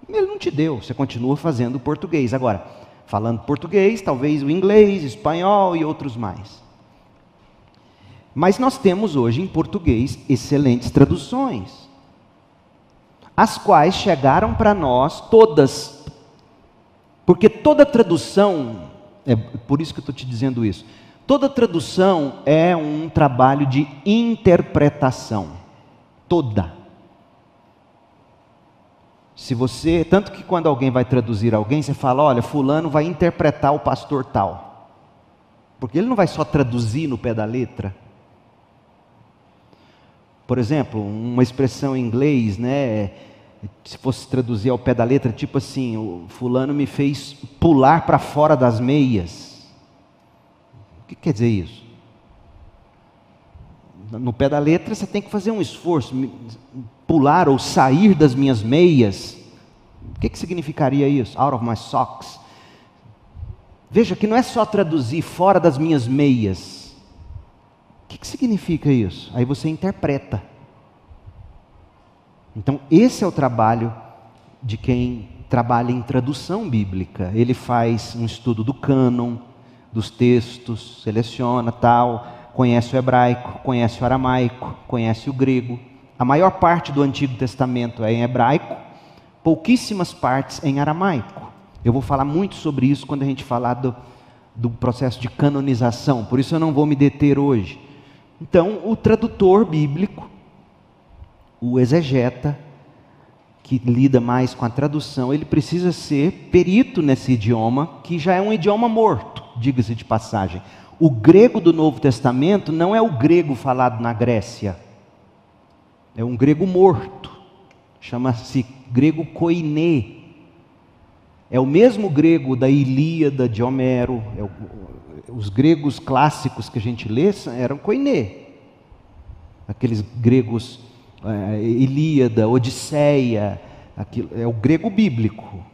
Ele não te deu, você continua fazendo português. Agora, falando português, talvez o inglês, espanhol e outros mais. Mas nós temos hoje em português excelentes traduções, as quais chegaram para nós todas, porque toda tradução, é por isso que eu estou te dizendo isso, toda tradução é um trabalho de interpretação, toda. Se você, tanto que quando alguém vai traduzir alguém, você fala, olha, fulano vai interpretar o pastor tal. Porque ele não vai só traduzir no pé da letra. Por exemplo, uma expressão em inglês, né, se fosse traduzir ao pé da letra, tipo assim, o fulano me fez pular para fora das meias. O que quer dizer isso? No pé da letra você tem que fazer um esforço pular ou sair das minhas meias. O que, que significaria isso? Out of my socks. Veja que não é só traduzir fora das minhas meias. O que, que significa isso? Aí você interpreta. Então, esse é o trabalho de quem trabalha em tradução bíblica. Ele faz um estudo do cânon, dos textos, seleciona tal, conhece o hebraico, conhece o aramaico, conhece o grego a maior parte do Antigo Testamento é em hebraico, pouquíssimas partes em aramaico. Eu vou falar muito sobre isso quando a gente falar do, do processo de canonização, por isso eu não vou me deter hoje. Então, o tradutor bíblico, o exegeta, que lida mais com a tradução, ele precisa ser perito nesse idioma, que já é um idioma morto, diga-se de passagem. O grego do Novo Testamento não é o grego falado na Grécia é um grego morto, chama-se grego koiné. É o mesmo grego da Ilíada de Homero, é o, os gregos clássicos que a gente lê eram koiné. Aqueles gregos é, Ilíada, Odisseia, aquilo, é o grego bíblico,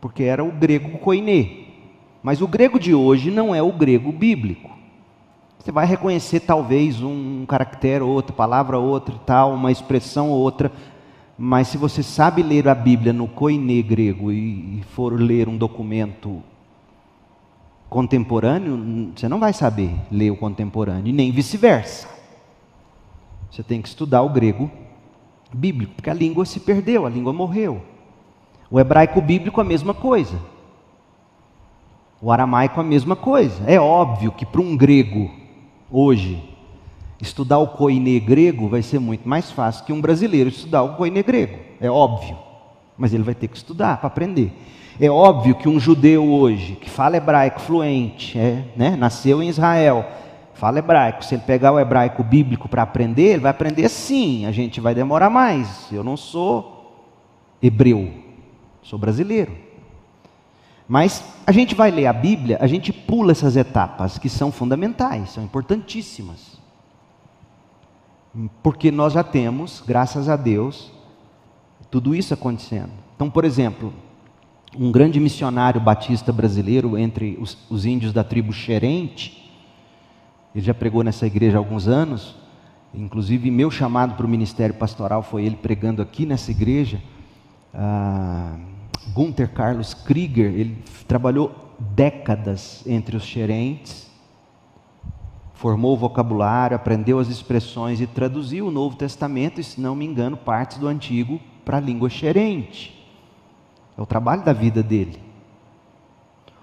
porque era o grego koiné. Mas o grego de hoje não é o grego bíblico. Você vai reconhecer talvez um caractere ou outra, palavra ou outra tal, uma expressão ou outra, mas se você sabe ler a Bíblia no koiné grego e for ler um documento contemporâneo, você não vai saber ler o contemporâneo, e nem vice-versa. Você tem que estudar o grego bíblico, porque a língua se perdeu, a língua morreu. O hebraico bíblico a mesma coisa. O aramaico a mesma coisa. É óbvio que para um grego hoje, estudar o koiné grego vai ser muito mais fácil que um brasileiro estudar o koiné grego. É óbvio. Mas ele vai ter que estudar para aprender. É óbvio que um judeu hoje, que fala hebraico fluente, é, né, nasceu em Israel, fala hebraico, se ele pegar o hebraico bíblico para aprender, ele vai aprender sim, a gente vai demorar mais. Eu não sou hebreu, sou brasileiro. Mas a gente vai ler a Bíblia, a gente pula essas etapas que são fundamentais, são importantíssimas. Porque nós já temos, graças a Deus, tudo isso acontecendo. Então, por exemplo, um grande missionário batista brasileiro entre os, os índios da tribo Xerente, ele já pregou nessa igreja há alguns anos, inclusive meu chamado para o ministério pastoral foi ele pregando aqui nessa igreja. Ah, Gunther Carlos Krieger, ele trabalhou décadas entre os xerentes, formou o vocabulário, aprendeu as expressões e traduziu o Novo Testamento, e se não me engano, partes do Antigo para a língua xerente. É o trabalho da vida dele.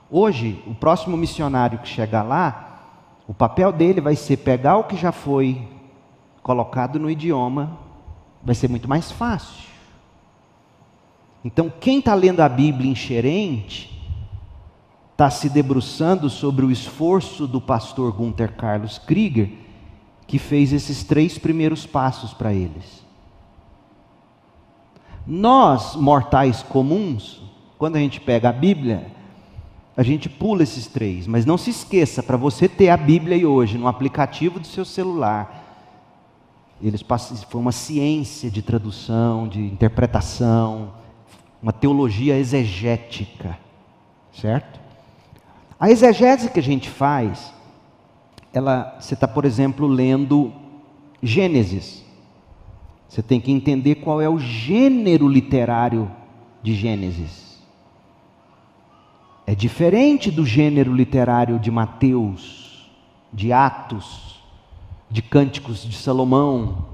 Hoje, o próximo missionário que chegar lá, o papel dele vai ser pegar o que já foi colocado no idioma, vai ser muito mais fácil. Então, quem está lendo a Bíblia em xerente, está se debruçando sobre o esforço do pastor Gunther Carlos Krieger, que fez esses três primeiros passos para eles. Nós, mortais comuns, quando a gente pega a Bíblia, a gente pula esses três, mas não se esqueça, para você ter a Bíblia aí hoje no aplicativo do seu celular, eles foi uma ciência de tradução, de interpretação, uma teologia exegética, certo? A exegese que a gente faz, ela, você está, por exemplo, lendo Gênesis. Você tem que entender qual é o gênero literário de Gênesis. É diferente do gênero literário de Mateus, de Atos, de Cânticos de Salomão,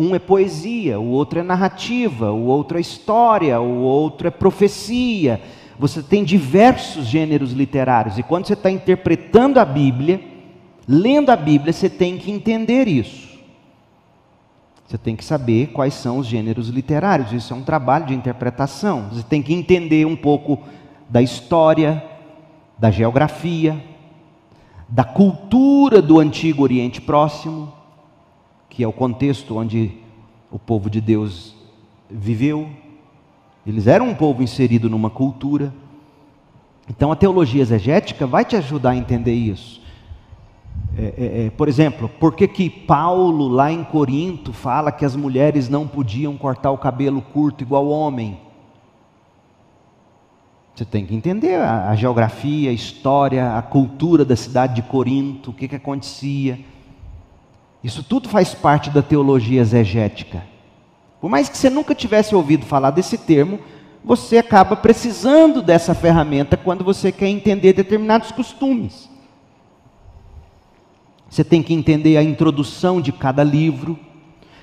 um é poesia, o outro é narrativa, o outro é história, o outro é profecia. Você tem diversos gêneros literários, e quando você está interpretando a Bíblia, lendo a Bíblia, você tem que entender isso. Você tem que saber quais são os gêneros literários, isso é um trabalho de interpretação. Você tem que entender um pouco da história, da geografia, da cultura do antigo Oriente Próximo que é o contexto onde o povo de Deus viveu. Eles eram um povo inserido numa cultura. Então a teologia exegética vai te ajudar a entender isso. É, é, é, por exemplo, por que, que Paulo, lá em Corinto, fala que as mulheres não podiam cortar o cabelo curto igual homem? Você tem que entender a, a geografia, a história, a cultura da cidade de Corinto, o que, que acontecia. Isso tudo faz parte da teologia exegética. Por mais que você nunca tivesse ouvido falar desse termo, você acaba precisando dessa ferramenta quando você quer entender determinados costumes. Você tem que entender a introdução de cada livro.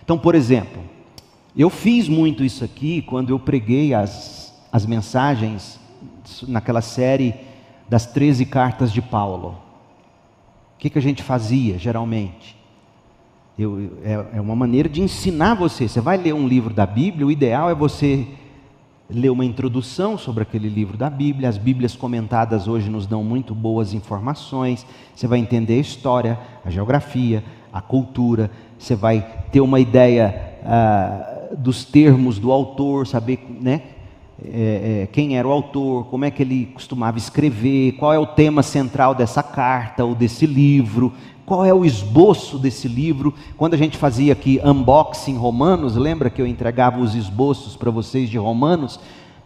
Então, por exemplo, eu fiz muito isso aqui quando eu preguei as, as mensagens naquela série das 13 cartas de Paulo. O que, que a gente fazia geralmente? Eu, é, é uma maneira de ensinar você. Você vai ler um livro da Bíblia, o ideal é você ler uma introdução sobre aquele livro da Bíblia. As Bíblias comentadas hoje nos dão muito boas informações. Você vai entender a história, a geografia, a cultura. Você vai ter uma ideia ah, dos termos do autor, saber né, é, é, quem era o autor, como é que ele costumava escrever, qual é o tema central dessa carta ou desse livro qual é o esboço desse livro. Quando a gente fazia aqui unboxing Romanos, lembra que eu entregava os esboços para vocês de Romanos?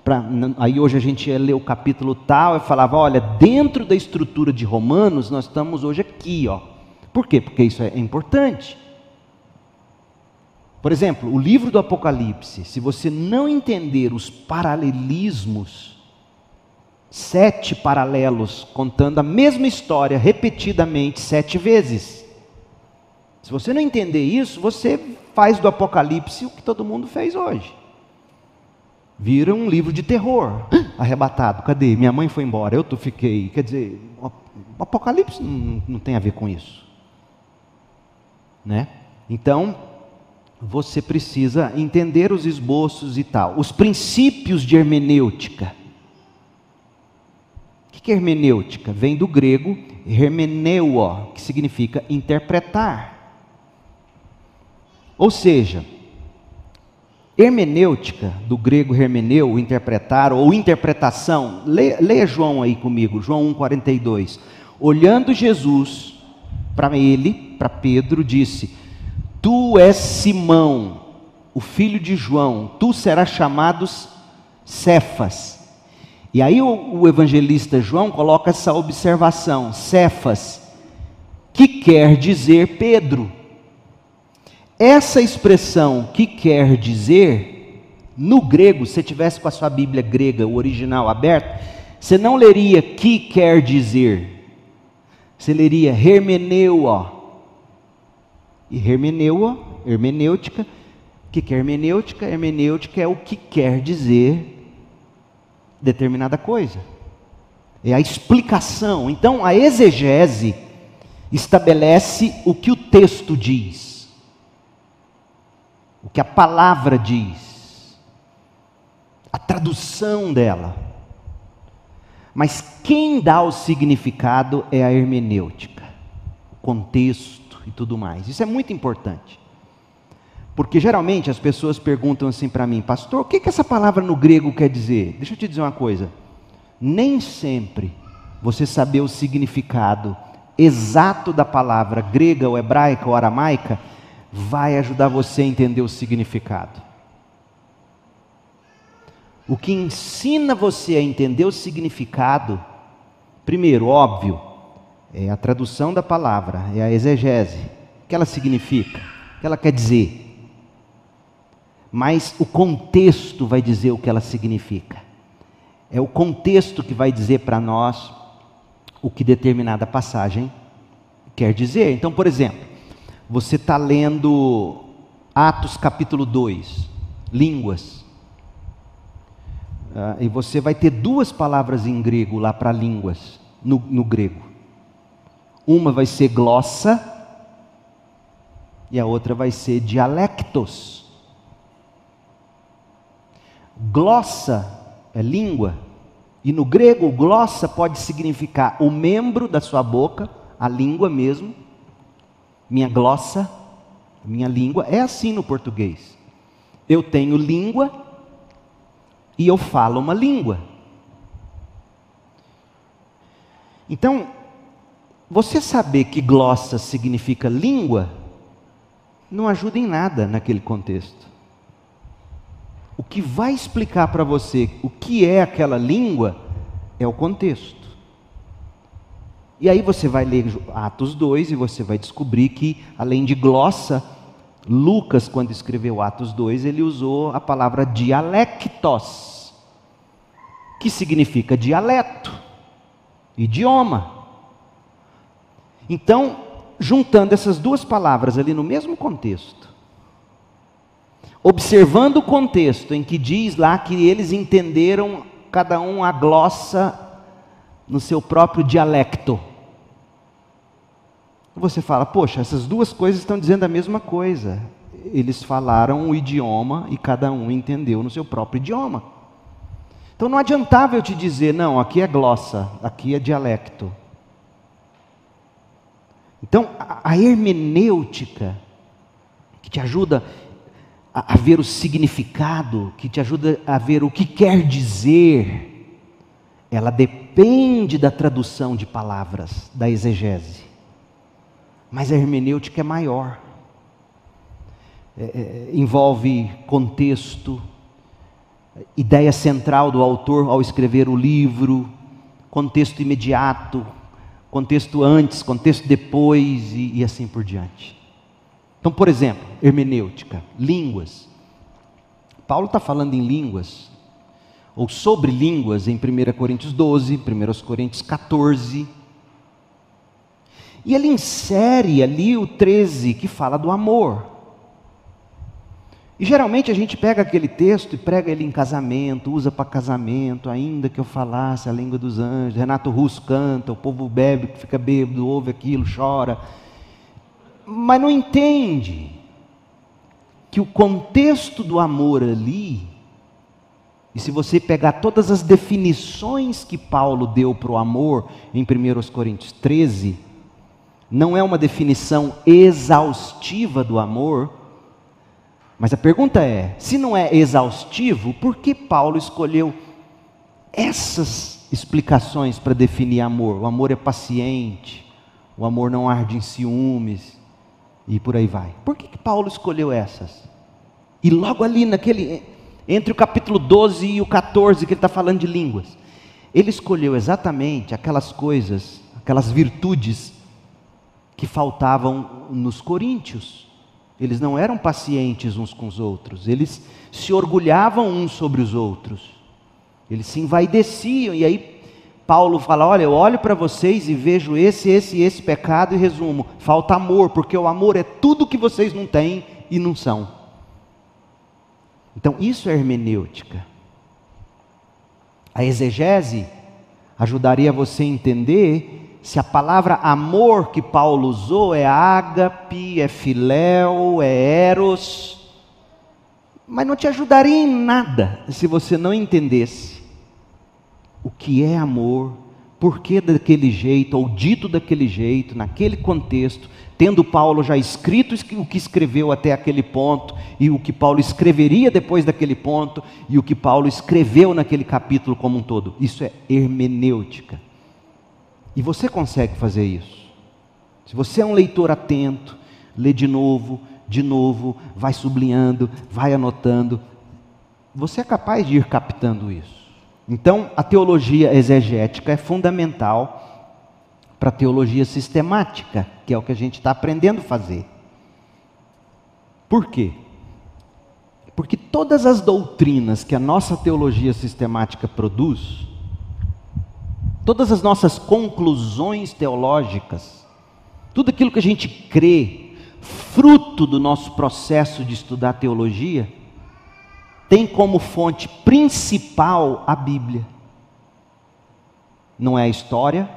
Pra, aí hoje a gente ia ler o capítulo tal e falava: olha, dentro da estrutura de Romanos, nós estamos hoje aqui. Ó. Por quê? Porque isso é importante. Por exemplo, o livro do Apocalipse, se você não entender os paralelismos, sete paralelos contando a mesma história repetidamente sete vezes. Se você não entender isso, você faz do Apocalipse o que todo mundo fez hoje. Vira um livro de terror. Arrebatado, cadê? Minha mãe foi embora, eu fiquei. Quer dizer, o Apocalipse não, não tem a ver com isso. Né? Então, você precisa entender os esboços e tal. Os princípios de hermenêutica que é hermenêutica? Vem do grego hermeneuo, que significa interpretar. Ou seja, hermenêutica, do grego hermeneu, interpretar, ou interpretação, leia, leia João aí comigo, João 1,42. Olhando Jesus para ele, para Pedro, disse: Tu és Simão, o filho de João, tu serás chamado Cefas. E aí o, o evangelista João coloca essa observação, Cefas, que quer dizer Pedro. Essa expressão que quer dizer, no grego, se tivesse com a sua Bíblia grega, o original aberto, você não leria que quer dizer, você leria hermeneuo. E hermeneuo, hermenêutica, o que é hermenêutica? Hermenêutica é o que quer dizer determinada coisa. É a explicação. Então, a exegese estabelece o que o texto diz, o que a palavra diz, a tradução dela. Mas quem dá o significado é a hermenêutica, o contexto e tudo mais. Isso é muito importante. Porque geralmente as pessoas perguntam assim para mim, pastor, o que, que essa palavra no grego quer dizer? Deixa eu te dizer uma coisa. Nem sempre você saber o significado exato da palavra grega ou hebraica ou aramaica vai ajudar você a entender o significado. O que ensina você a entender o significado, primeiro, óbvio, é a tradução da palavra, é a exegese. O que ela significa? O que ela quer dizer? Mas o contexto vai dizer o que ela significa. É o contexto que vai dizer para nós o que determinada passagem quer dizer. Então, por exemplo, você está lendo Atos capítulo 2, línguas. Uh, e você vai ter duas palavras em grego lá para línguas, no, no grego. Uma vai ser glossa e a outra vai ser dialectos. Glossa é língua, e no grego, glossa pode significar o membro da sua boca, a língua mesmo. Minha glossa, minha língua, é assim no português. Eu tenho língua e eu falo uma língua. Então, você saber que glossa significa língua, não ajuda em nada naquele contexto. O que vai explicar para você o que é aquela língua é o contexto. E aí você vai ler Atos 2 e você vai descobrir que, além de glossa, Lucas, quando escreveu Atos 2, ele usou a palavra dialectos, que significa dialeto, idioma. Então, juntando essas duas palavras ali no mesmo contexto, observando o contexto em que diz lá que eles entenderam cada um a glossa no seu próprio dialecto. Você fala, poxa, essas duas coisas estão dizendo a mesma coisa. Eles falaram o idioma e cada um entendeu no seu próprio idioma. Então não adiantava eu te dizer, não, aqui é glossa, aqui é dialecto. Então a hermenêutica, que te ajuda a, a ver o significado, que te ajuda a ver o que quer dizer, ela depende da tradução de palavras, da exegese. Mas a hermenêutica é maior. É, é, envolve contexto, ideia central do autor ao escrever o livro, contexto imediato, contexto antes, contexto depois e, e assim por diante. Então, por exemplo, hermenêutica, línguas. Paulo está falando em línguas, ou sobre línguas, em 1 Coríntios 12, 1 Coríntios 14. E ele insere ali o 13, que fala do amor. E geralmente a gente pega aquele texto e prega ele em casamento, usa para casamento, ainda que eu falasse a língua dos anjos. Renato Russo canta, o povo bebe, fica bêbado, ouve aquilo, chora mas não entende que o contexto do amor ali, e se você pegar todas as definições que Paulo deu para o amor em 1 Coríntios 13, não é uma definição exaustiva do amor, mas a pergunta é: se não é exaustivo, por que Paulo escolheu essas explicações para definir amor? O amor é paciente, o amor não arde em ciúmes, E por aí vai. Por que, que Paulo escolheu essas? E logo ali, naquele, entre o capítulo 12 e o 14, que ele está falando de línguas, ele escolheu exatamente aquelas coisas, aquelas virtudes que faltavam nos coríntios. Eles não eram pacientes uns com os outros, eles se orgulhavam uns sobre os outros, eles se envaideciam, e aí Paulo fala: Olha, eu olho para vocês e vejo esse, esse e esse pecado, e resumo: falta amor, porque o amor é tudo que vocês não têm e não são. Então, isso é hermenêutica. A exegese ajudaria você a entender se a palavra amor que Paulo usou é ágape, é filéu, é eros, mas não te ajudaria em nada se você não entendesse o que é amor, por que daquele jeito, ou dito daquele jeito, naquele contexto, tendo Paulo já escrito o que escreveu até aquele ponto, e o que Paulo escreveria depois daquele ponto, e o que Paulo escreveu naquele capítulo como um todo. Isso é hermenêutica. E você consegue fazer isso. Se você é um leitor atento, lê de novo, de novo, vai sublinhando, vai anotando, você é capaz de ir captando isso. Então, a teologia exegética é fundamental para a teologia sistemática, que é o que a gente está aprendendo a fazer. Por quê? Porque todas as doutrinas que a nossa teologia sistemática produz, todas as nossas conclusões teológicas, tudo aquilo que a gente crê, fruto do nosso processo de estudar teologia, tem como fonte principal a Bíblia. Não é a história,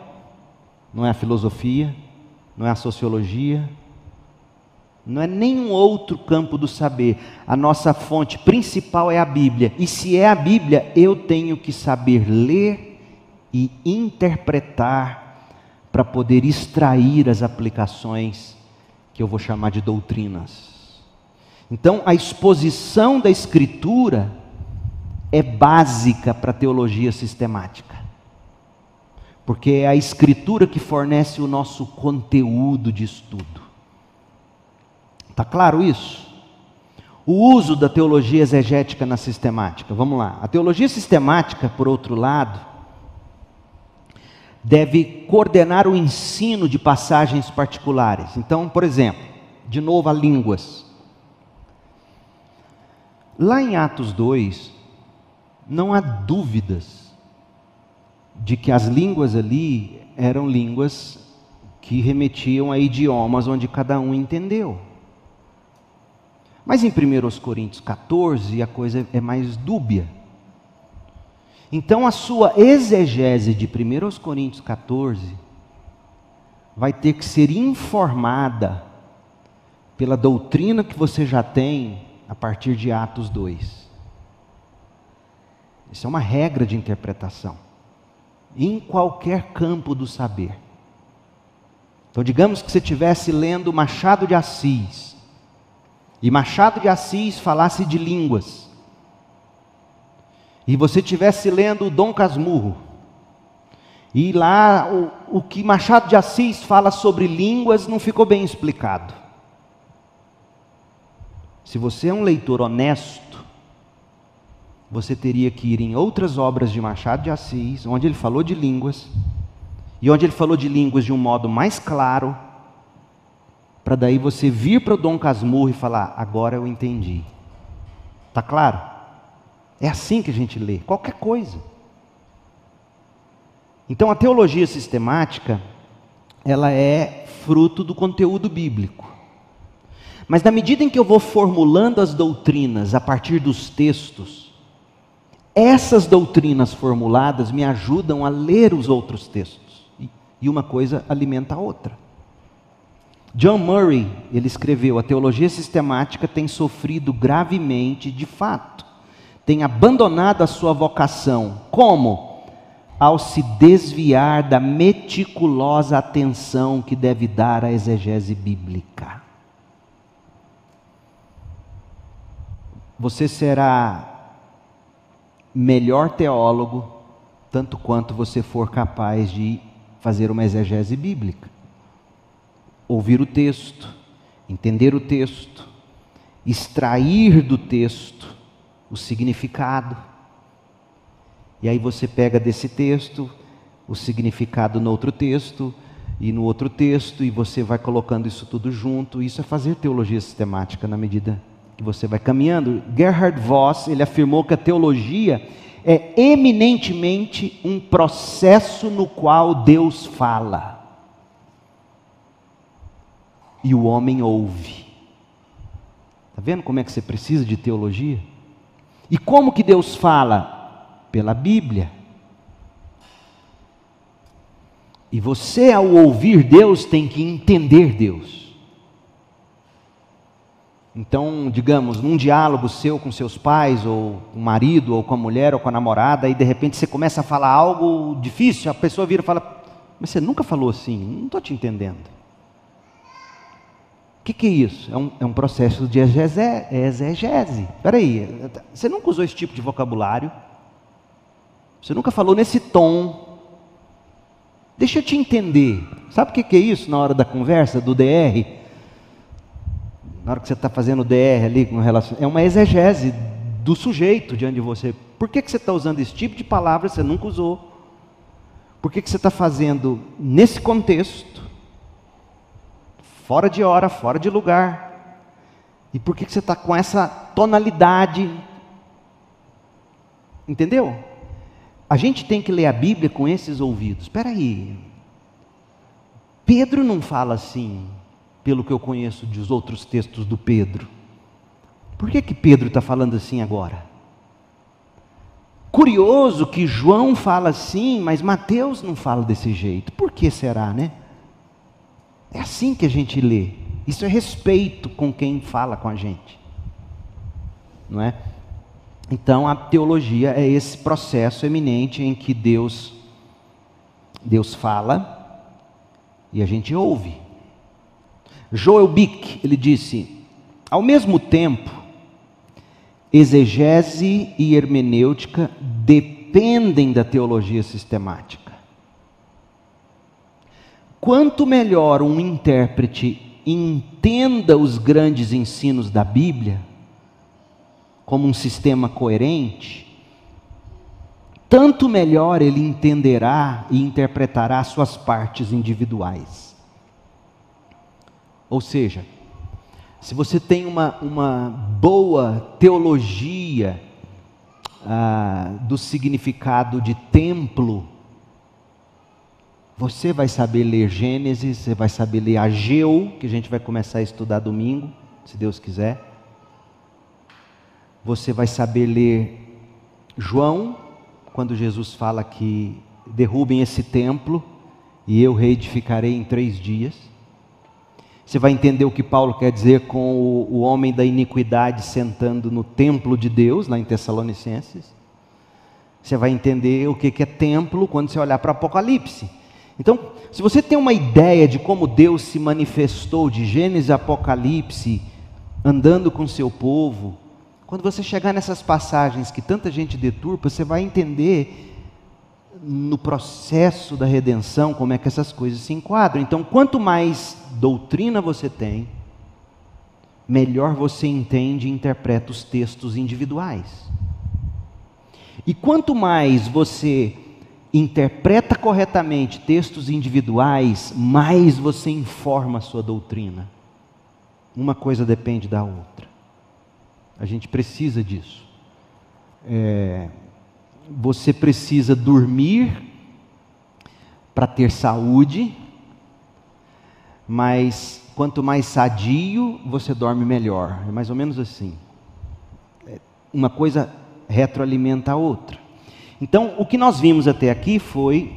não é a filosofia, não é a sociologia, não é nenhum outro campo do saber. A nossa fonte principal é a Bíblia. E se é a Bíblia, eu tenho que saber ler e interpretar para poder extrair as aplicações que eu vou chamar de doutrinas. Então, a exposição da Escritura é básica para a teologia sistemática porque é a Escritura que fornece o nosso conteúdo de estudo. Está claro isso? O uso da teologia exegética na sistemática. Vamos lá. A teologia sistemática, por outro lado, deve coordenar o ensino de passagens particulares. Então, por exemplo, de novo a línguas. Lá em Atos 2, não há dúvidas de que as línguas ali eram línguas que remetiam a idiomas onde cada um entendeu. Mas em 1 Coríntios 14 a coisa é mais dúbia. Então a sua exegese de 1 Coríntios 14 vai ter que ser informada pela doutrina que você já tem a partir de Atos 2. Isso é uma regra de interpretação em qualquer campo do saber. Então, digamos que você estivesse lendo Machado de Assis, e Machado de Assis falasse de línguas, e você estivesse lendo Dom Casmurro, e lá o, o que Machado de Assis fala sobre línguas não ficou bem explicado. Se você é um leitor honesto, você teria que ir em outras obras de Machado de Assis, onde ele falou de línguas, e onde ele falou de línguas de um modo mais claro, para daí você vir para o Dom Casmurro e falar: agora eu entendi. Tá claro? É assim que a gente lê qualquer coisa. Então a teologia sistemática, ela é fruto do conteúdo bíblico. Mas na medida em que eu vou formulando as doutrinas a partir dos textos, essas doutrinas formuladas me ajudam a ler os outros textos. E uma coisa alimenta a outra. John Murray, ele escreveu: a teologia sistemática tem sofrido gravemente, de fato, tem abandonado a sua vocação. Como? Ao se desviar da meticulosa atenção que deve dar à exegese bíblica. Você será melhor teólogo, tanto quanto você for capaz de fazer uma exegese bíblica. Ouvir o texto, entender o texto, extrair do texto o significado. E aí você pega desse texto o significado no outro texto e no outro texto e você vai colocando isso tudo junto. Isso é fazer teologia sistemática na medida que você vai caminhando. Gerhard Voss, ele afirmou que a teologia é eminentemente um processo no qual Deus fala. E o homem ouve. Está vendo como é que você precisa de teologia? E como que Deus fala? Pela Bíblia. E você, ao ouvir Deus, tem que entender Deus. Então, digamos, num diálogo seu com seus pais, ou com o marido, ou com a mulher, ou com a namorada, e de repente você começa a falar algo difícil, a pessoa vira e fala: Mas você nunca falou assim, não estou te entendendo. O que, que, é isso? É um, é um processo de exegese. Espera aí, você nunca usou esse tipo de vocabulário? Você nunca falou nesse tom? Deixa eu te entender. Sabe o que, que é isso na hora da conversa, do DR? na hora que você está fazendo o DR ali com relação, é uma exegese do sujeito diante de você. Por que, que você está usando esse tipo de palavra que você nunca usou? Por que, que você está fazendo nesse contexto? Fora de hora, fora de lugar. E por que, você está com essa tonalidade? Entendeu? A gente tem que ler a Bíblia com esses ouvidos. Espera aí. Pedro não fala assim pelo que eu conheço dos outros textos do Pedro. Por que, que Pedro está falando assim agora? Curioso que João fala assim, mas Mateus não fala desse jeito. Por que será, né? É assim que a gente lê. Isso é respeito com quem fala com a gente. Não é? Então a teologia é esse processo eminente em que Deus Deus fala e a gente ouve. Joel Bick, ele disse: ao mesmo tempo, exegese e hermenêutica dependem da teologia sistemática. Quanto melhor um intérprete entenda os grandes ensinos da Bíblia, como um sistema coerente, tanto melhor ele entenderá e interpretará suas partes individuais. Ou seja, se você tem uma, uma boa teologia ah, do significado de templo, você vai saber ler Gênesis, você vai saber ler Ageu, que a gente vai começar a estudar domingo, se Deus quiser. Você vai saber ler João, quando Jesus fala que derrubem esse templo e eu reedificarei em três dias. Você vai entender o que Paulo quer dizer com o, o homem da iniquidade sentando no templo de Deus, lá em Tessalonicenses. Você vai entender o que é templo quando você olhar para Apocalipse. Então, se você tem uma ideia de como Deus se manifestou de Gênesis a Apocalipse, andando com seu povo, quando você chegar nessas passagens que tanta gente deturpa, você vai entender no processo da redenção como é que essas coisas se enquadram. Então, quanto mais doutrina você tem, melhor você entende e interpreta os textos individuais. E quanto mais você interpreta corretamente textos individuais, mais você informa a sua doutrina. Uma coisa depende da outra. A gente precisa disso. É, você precisa dormir para ter saúde, mas quanto mais sadio, você dorme melhor. É mais ou menos assim. É, uma coisa retroalimenta a outra. Então, o que nós vimos até aqui foi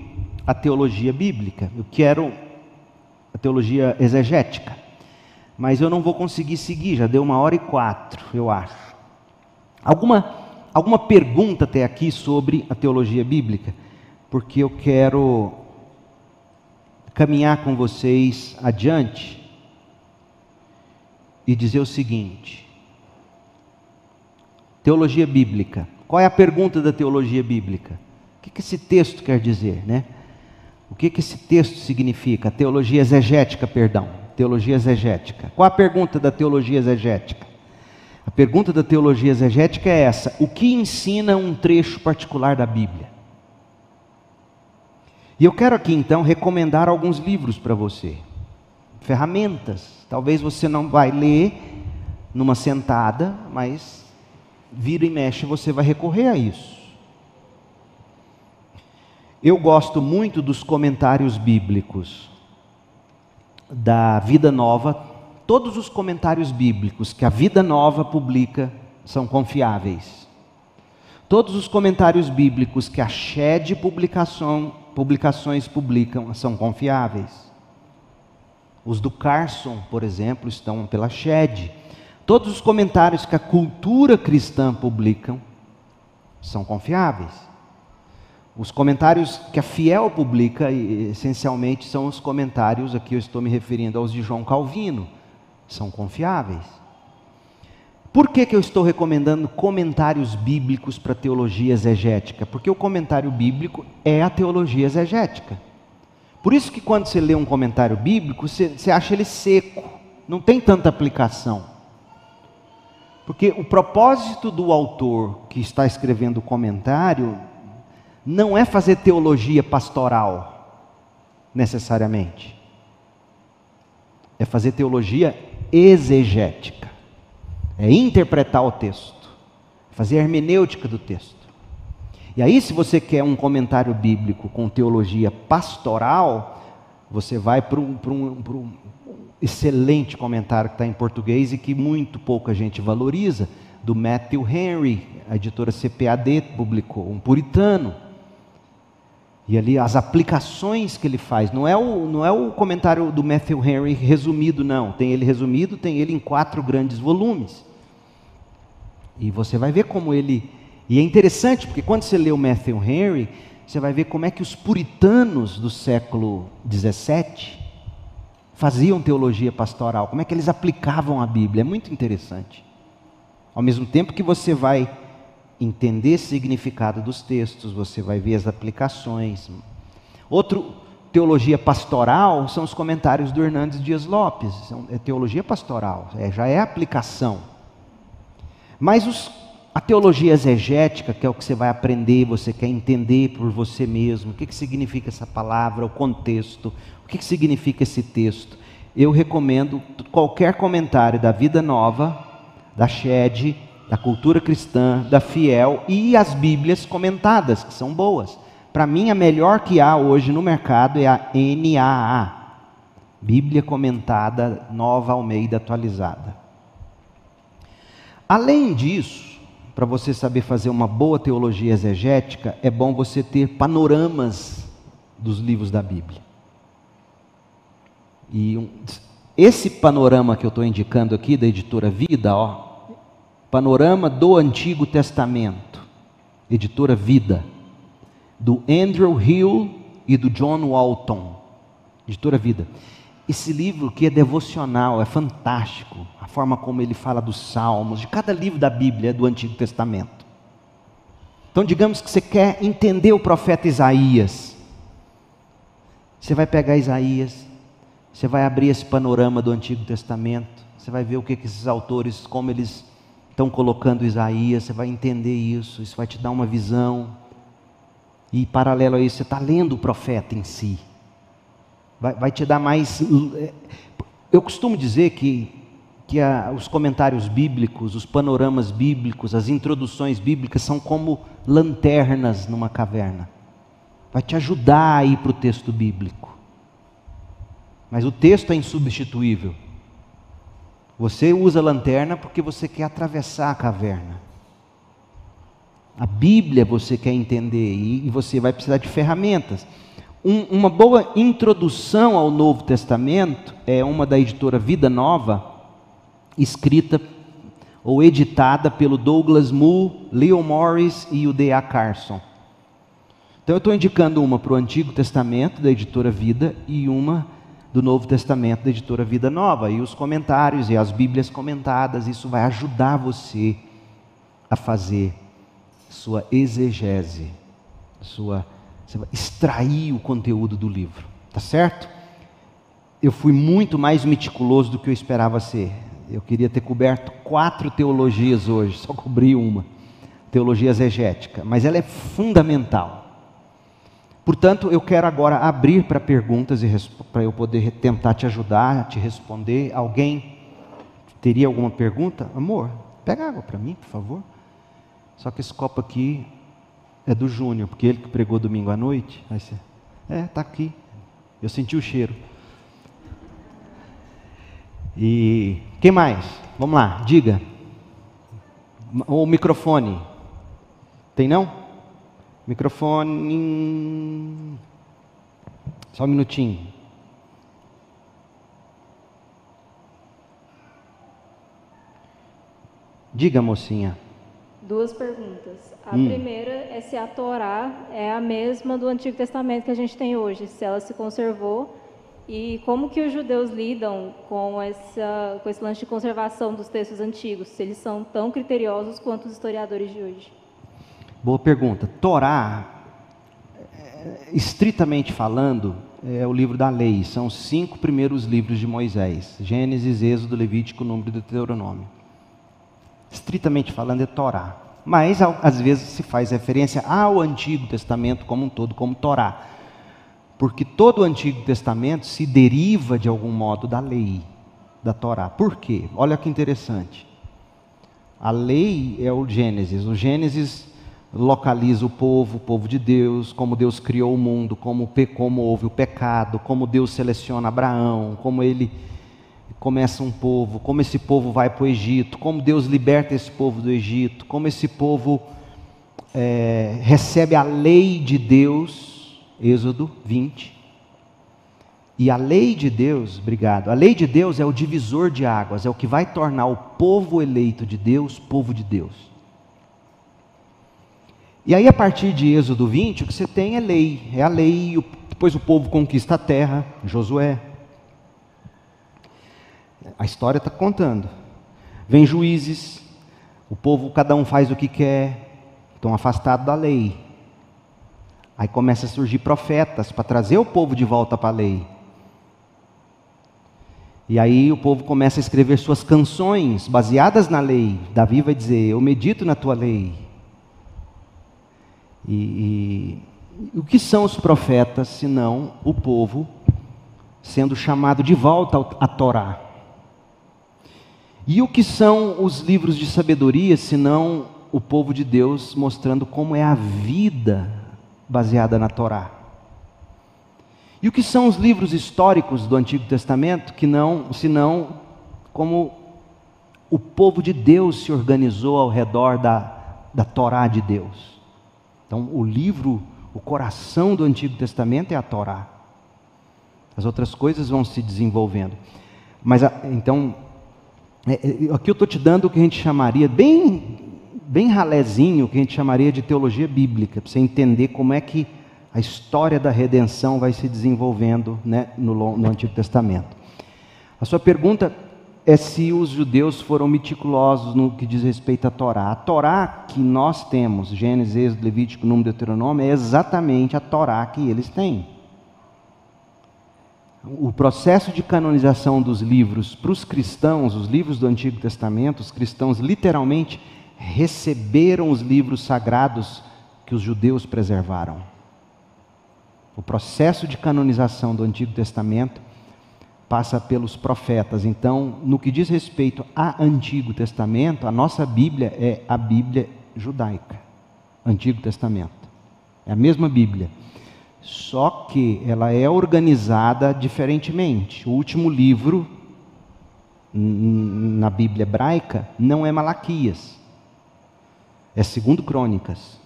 a teologia bíblica. Eu quero a teologia exegética. Mas eu não vou conseguir seguir, já deu uma hora e quatro, eu acho. Alguma alguma pergunta até aqui sobre a teologia bíblica, porque eu quero caminhar com vocês adiante e dizer o seguinte: teologia bíblica. Qual é a pergunta da teologia bíblica? O que, esse texto quer dizer, né? O que, que esse texto significa? Teologia exegética, perdão. teologia exegética. Qual a pergunta da teologia exegética? A pergunta da teologia exegética é essa: o que ensina um trecho particular da Bíblia? E eu quero aqui então recomendar alguns livros para você, ferramentas. Talvez você não vai ler numa sentada, mas vira e mexe você vai recorrer a isso. Eu gosto muito dos comentários bíblicos da Vida Nova. Todos os comentários bíblicos que a Vida Nova publica são confiáveis. Todos os comentários bíblicos que a Shed publicação, publicações publicam são confiáveis. Os do Carson, por exemplo, estão pela Shed. Todos os comentários que a cultura cristã publicam são confiáveis. Os comentários que a Fiel publica, essencialmente, são os comentários, aqui eu estou me referindo aos de João Calvino, são confiáveis. Por que, que eu estou recomendando comentários bíblicos para teologia exegética? Porque o comentário bíblico é a teologia exegética. Por isso que quando você lê um comentário bíblico, você, você acha ele seco, não tem tanta aplicação. Porque o propósito do autor que está escrevendo o comentário não é fazer teologia pastoral, necessariamente. É fazer teologia exegética. É interpretar o texto. Fazer a hermenêutica do texto. E aí, se você quer um comentário bíblico com teologia pastoral, você vai para um, um, um excelente comentário que está em português e que muito pouca gente valoriza, do Matthew Henry, a editora CPAD publicou, um puritano e ali as aplicações que ele faz, não é o, não é o comentário do Matthew Henry resumido, não. Tem ele resumido, tem ele em quatro grandes volumes. E você vai ver como ele. E é interessante, porque quando você lê o Matthew Henry, você vai ver como é que os puritanos do século XVII faziam teologia pastoral, como é que eles aplicavam a Bíblia. É muito interessante. Ao mesmo tempo que você vai entender o significado dos textos, você vai ver as aplicações. Outro teologia pastoral são os comentários do Hernandes Dias Lopes, é teologia pastoral, é, já é aplicação. Mas os, a teologia exegética, que é o que você vai aprender, você quer entender por você mesmo, o que, que significa essa palavra, o contexto, o que, que significa esse texto. Eu recomendo qualquer comentário da Vida Nova, da Shed, da cultura cristã, da fiel e as Bíblias comentadas, que são boas. Para mim, a melhor que há hoje no mercado é a NAA, Bíblia Comentada Nova Almeida Atualizada. Além disso, para você saber fazer uma boa teologia exegética, é bom você ter panoramas dos livros da Bíblia. E um, esse panorama que eu estou indicando aqui, da editora Vida, ó, Panorama do Antigo Testamento, editora Vida, do Andrew Hill e do John Walton, editora Vida. Esse livro que é devocional, é fantástico, a forma como ele fala dos salmos, de cada livro da Bíblia do Antigo Testamento. Então, digamos que você quer entender o profeta Isaías. Você vai pegar Isaías, você vai abrir esse panorama do Antigo Testamento, você vai ver o que, que esses autores, como eles estão colocando Isaías, você vai entender isso, isso vai te dar uma visão. E paralelo a isso, você está lendo o profeta em si. Vai, vai, te dar mais. É, eu costumo dizer que, que a, os comentários bíblicos, os panoramas bíblicos, as introduções bíblicas são como lanternas numa caverna. Vai te ajudar a ir para o texto bíblico. Mas o texto é insubstituível. Você usa a lanterna porque você quer atravessar a caverna. A Bíblia você quer entender e, você vai precisar de ferramentas. Um, uma boa introdução ao Novo Testamento é uma da editora Vida Nova, escrita ou editada pelo Douglas Moo, Leo Morris e o D.A. Carson. Então eu estou indicando uma para o Antigo Testamento, da editora Vida, e uma do Novo Testamento da editora Vida Nova. E os comentários e as Bíblias comentadas, isso vai ajudar você a fazer sua exegese, sua, você vai extrair o conteúdo do livro, tá certo? eu fui muito mais meticuloso do que eu esperava ser. Eu queria ter coberto quatro teologias hoje, só cobri uma, teologia exegética, mas ela é fundamental. Portanto, eu quero agora abrir para perguntas para eu poder tentar te ajudar, te responder. Alguém teria alguma pergunta? Amor, pega água para mim, por favor. Só que esse copo aqui é do Júnior, porque ele que pregou domingo à noite. Aí você, é, está aqui. Eu senti o cheiro. E quem mais? Vamos lá, diga. O microfone. Tem não? Microfone. Só um minutinho. Diga, mocinha. Duas perguntas. A hum. primeira é se a Torá é a mesma do Antigo Testamento que a gente tem hoje, se ela se conservou e como que os judeus lidam com, essa, com esse lance de conservação dos textos antigos? Se eles são tão criteriosos quanto os historiadores de hoje? Boa pergunta. Torá, estritamente falando, é o livro da lei. São os cinco primeiros livros de Moisés: Gênesis, Êxodo, Levítico, Número e Deuteronômio. Estritamente falando, é Torá. Mas às vezes se faz referência ao Antigo Testamento como um todo, como Torá porque todo o Antigo Testamento se deriva de algum modo da lei, da Torá. Por quê? Olha que interessante. A lei é o Gênesis. O Gênesis localiza o povo, o povo de Deus, como Deus criou o mundo, como, como houve o pecado, como Deus seleciona Abraão, como ele começa um povo, como esse povo vai para o Egito, como Deus liberta esse povo do Egito, como esse povo é, recebe a lei de Deus Êxodo 20. E a lei de Deus, obrigado, a lei de Deus é o divisor de águas, é o que vai tornar o povo eleito de Deus, povo de Deus. E aí, a partir de Êxodo 20, o que você tem é lei, é a lei, depois o povo conquista a terra, Josué. A história está contando. Vem juízes, o povo, cada um faz o que quer, estão afastados da lei. Aí começa a surgir profetas para trazer o povo de volta para a lei. E aí o povo começa a escrever suas canções baseadas na lei. Davi vai dizer: Eu medito na tua lei. E, e, o que são os profetas, senão o povo sendo chamado de volta à Torá? E o que são os livros de sabedoria, senão o povo de Deus mostrando como é a vida baseada na Torá. E o que são os livros históricos do Antigo Testamento, que não, senão como o povo de Deus se organizou ao redor da, da Torá de Deus. Então, o livro, o coração do Antigo Testamento é a Torá. As outras coisas vão se desenvolvendo. Mas, então, aqui eu estou te dando o que a gente chamaria, bem bem ralezinho, que a gente chamaria de teologia bíblica, para você entender como é que a história da redenção vai se desenvolvendo né, no, no Antigo Testamento. A sua pergunta é se os judeus foram meticulosos no que diz respeito à Torá. A Torá que nós temos, Gênesis, Levítico, Número, Deuteronômio, é exatamente a Torá que eles têm. O processo de canonização dos livros para os cristãos, os livros do Antigo Testamento, os cristãos literalmente receberam os livros sagrados que os judeus preservaram. O processo de canonização do Antigo Testamento passa pelos profetas. Então, no que diz respeito a Antigo Testamento, a nossa Bíblia é a Bíblia judaica, Antigo Testamento. É a mesma Bíblia. Só que ela é organizada diferentemente. O último livro na Bíblia hebraica não é Malaquias. É segundo Crônicas.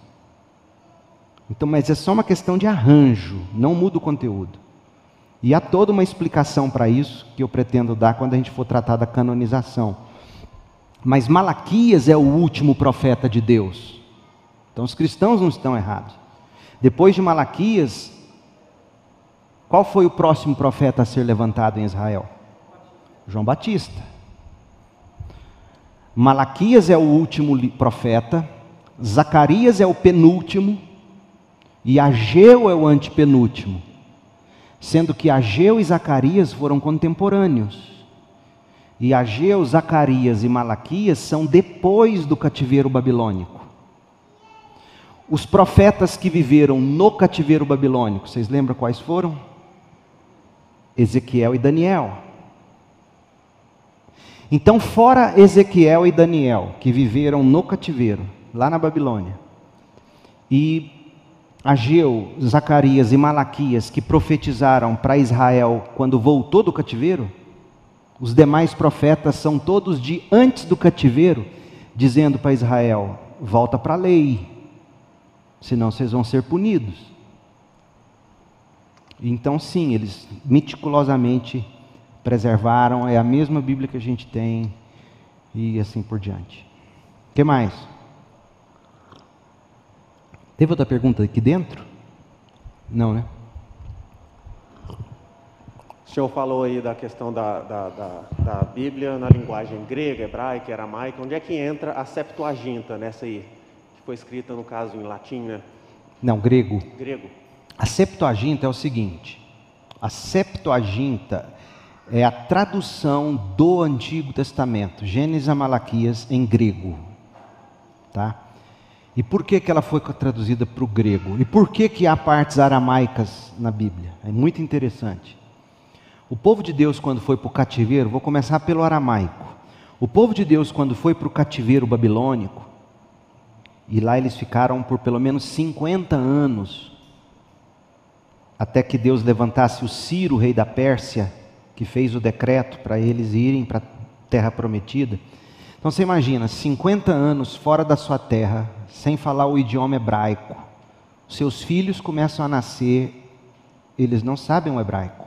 Então, mas é só uma questão de arranjo, não muda o conteúdo. E há toda uma explicação para isso que eu pretendo dar quando a gente for tratar da canonização. Mas Malaquias é o último profeta de Deus. Então os cristãos não estão errados. Depois de Malaquias, qual foi o próximo profeta a ser levantado em Israel? João Batista. Malaquias é o último profeta, Zacarias é o penúltimo e Ageu é o antepenúltimo. sendo que Ageu e Zacarias foram contemporâneos. E Ageu, Zacarias e Malaquias são depois do cativeiro babilônico. Os profetas que viveram no cativeiro babilônico, vocês lembram quais foram? Ezequiel e Daniel. Então, fora Ezequiel e Daniel, que viveram no cativeiro, lá na Babilônia, e Ageu, Zacarias e Malaquias, que profetizaram para Israel quando voltou do cativeiro, os demais profetas são todos de antes do cativeiro, dizendo para Israel: volta para a lei, senão vocês vão ser punidos. Então, sim, eles meticulosamente preservaram, é a mesma Bíblia que a gente tem, e assim por diante. O que mais? Teve outra pergunta aqui dentro? Não, né? O senhor falou aí da questão da, da, da, da Bíblia na linguagem grega, hebraica, aramaica. Onde é que entra a Septuaginta nessa aí? Foi escrita, no caso, em latim, né? Não, grego. Grego. A Septuaginta é o seguinte: a Septuaginta é a tradução do Antigo Testamento, Gênesis a Malaquias, em grego. Tá? E por que, que ela foi traduzida para o grego? E por que, que há partes aramaicas na Bíblia? É muito interessante. O povo de Deus, quando foi para o cativeiro, vou começar pelo aramaico. O povo de Deus, quando foi para o cativeiro babilônico, e lá eles ficaram por pelo menos 50 anos, até que Deus levantasse o Ciro, rei da Pérsia, que fez o decreto para eles irem para a terra prometida. Então você imagina, 50 anos fora da sua terra, sem falar o idioma hebraico. Seus filhos começam a nascer, eles não sabem o hebraico.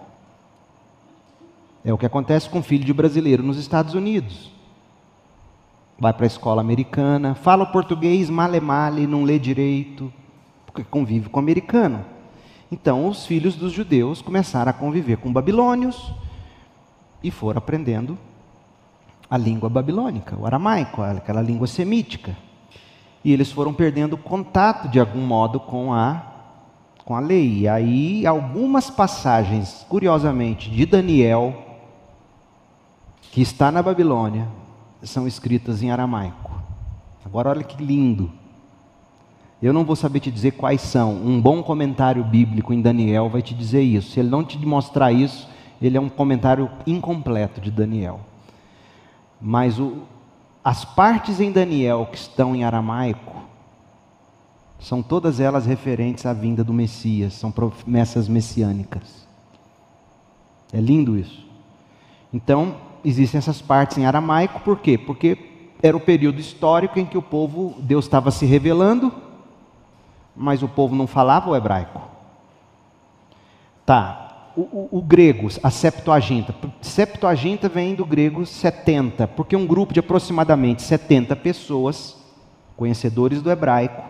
É o que acontece com o filho de brasileiro nos Estados Unidos. Vai para a escola americana, fala português male male, não lê direito, porque convive com americano. Então, os filhos dos judeus começaram a conviver com babilônios e foram aprendendo a língua babilônica, o aramaico, aquela língua semítica e eles foram perdendo contato de algum modo com a com a lei. E aí algumas passagens, curiosamente, de Daniel que está na Babilônia, são escritas em aramaico. Agora olha que lindo. Eu não vou saber te dizer quais são. Um bom comentário bíblico em Daniel vai te dizer isso. Se ele não te mostrar isso, ele é um comentário incompleto de Daniel. Mas o, as partes em Daniel que estão em aramaico são todas elas referentes à vinda do Messias, são promessas messiânicas. É lindo isso. Então, existem essas partes em aramaico, por quê? Porque era o período histórico em que o povo, Deus estava se revelando, mas o povo não falava o hebraico. Tá, o, o, o, grego, a Septuaginta. Septuaginta vem do grego 70, porque um grupo de aproximadamente 70 pessoas, conhecedores do hebraico,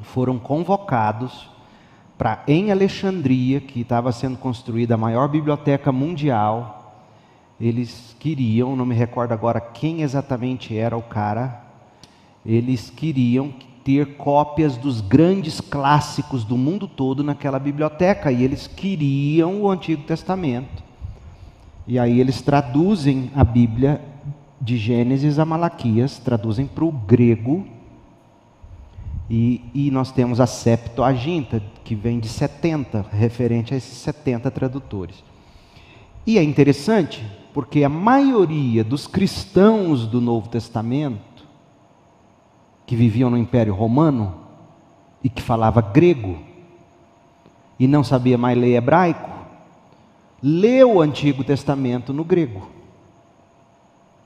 foram convocados para, em Alexandria, que estava sendo construída a maior biblioteca mundial, eles queriam, não me recordo agora quem exatamente era o cara, eles queriam ter cópias dos grandes clássicos do mundo todo naquela biblioteca e eles queriam o Antigo Testamento. E aí eles traduzem a Bíblia de Gênesis a Malaquias, traduzem para o grego. E, e nós temos a Septuaginta, que vem de 70, referente a esses 70 tradutores. E é interessante, porque a maioria dos cristãos do Novo Testamento que viviam no Império Romano e que falava grego e não sabia mais ler hebraico, leu o Antigo Testamento no grego.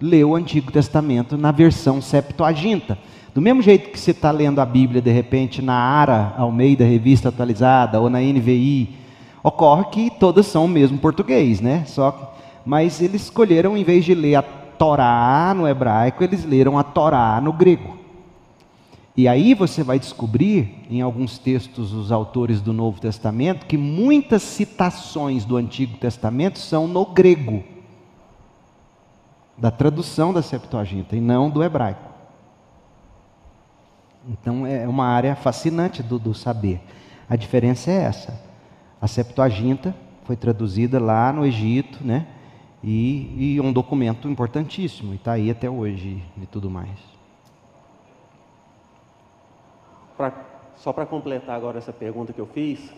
Leu o Antigo Testamento na versão Septuaginta. Do mesmo jeito que você está lendo a Bíblia, de repente, na ARA, ao meio da revista atualizada, ou na NVI, ocorre que todas são o mesmo português, né? Só, mas eles escolheram, em vez de ler a Torá no hebraico, eles leram a Torá no grego. E aí você vai descobrir, em alguns textos dos autores do Novo Testamento, que muitas citações do Antigo Testamento são no grego, da tradução da Septuaginta, e não do hebraico. Então é uma área fascinante do, do saber. A diferença é essa. A Septuaginta foi traduzida lá no Egito, né? E, e um documento importantíssimo, e está aí até hoje e tudo mais. Pra, só para completar agora essa pergunta que eu fiz,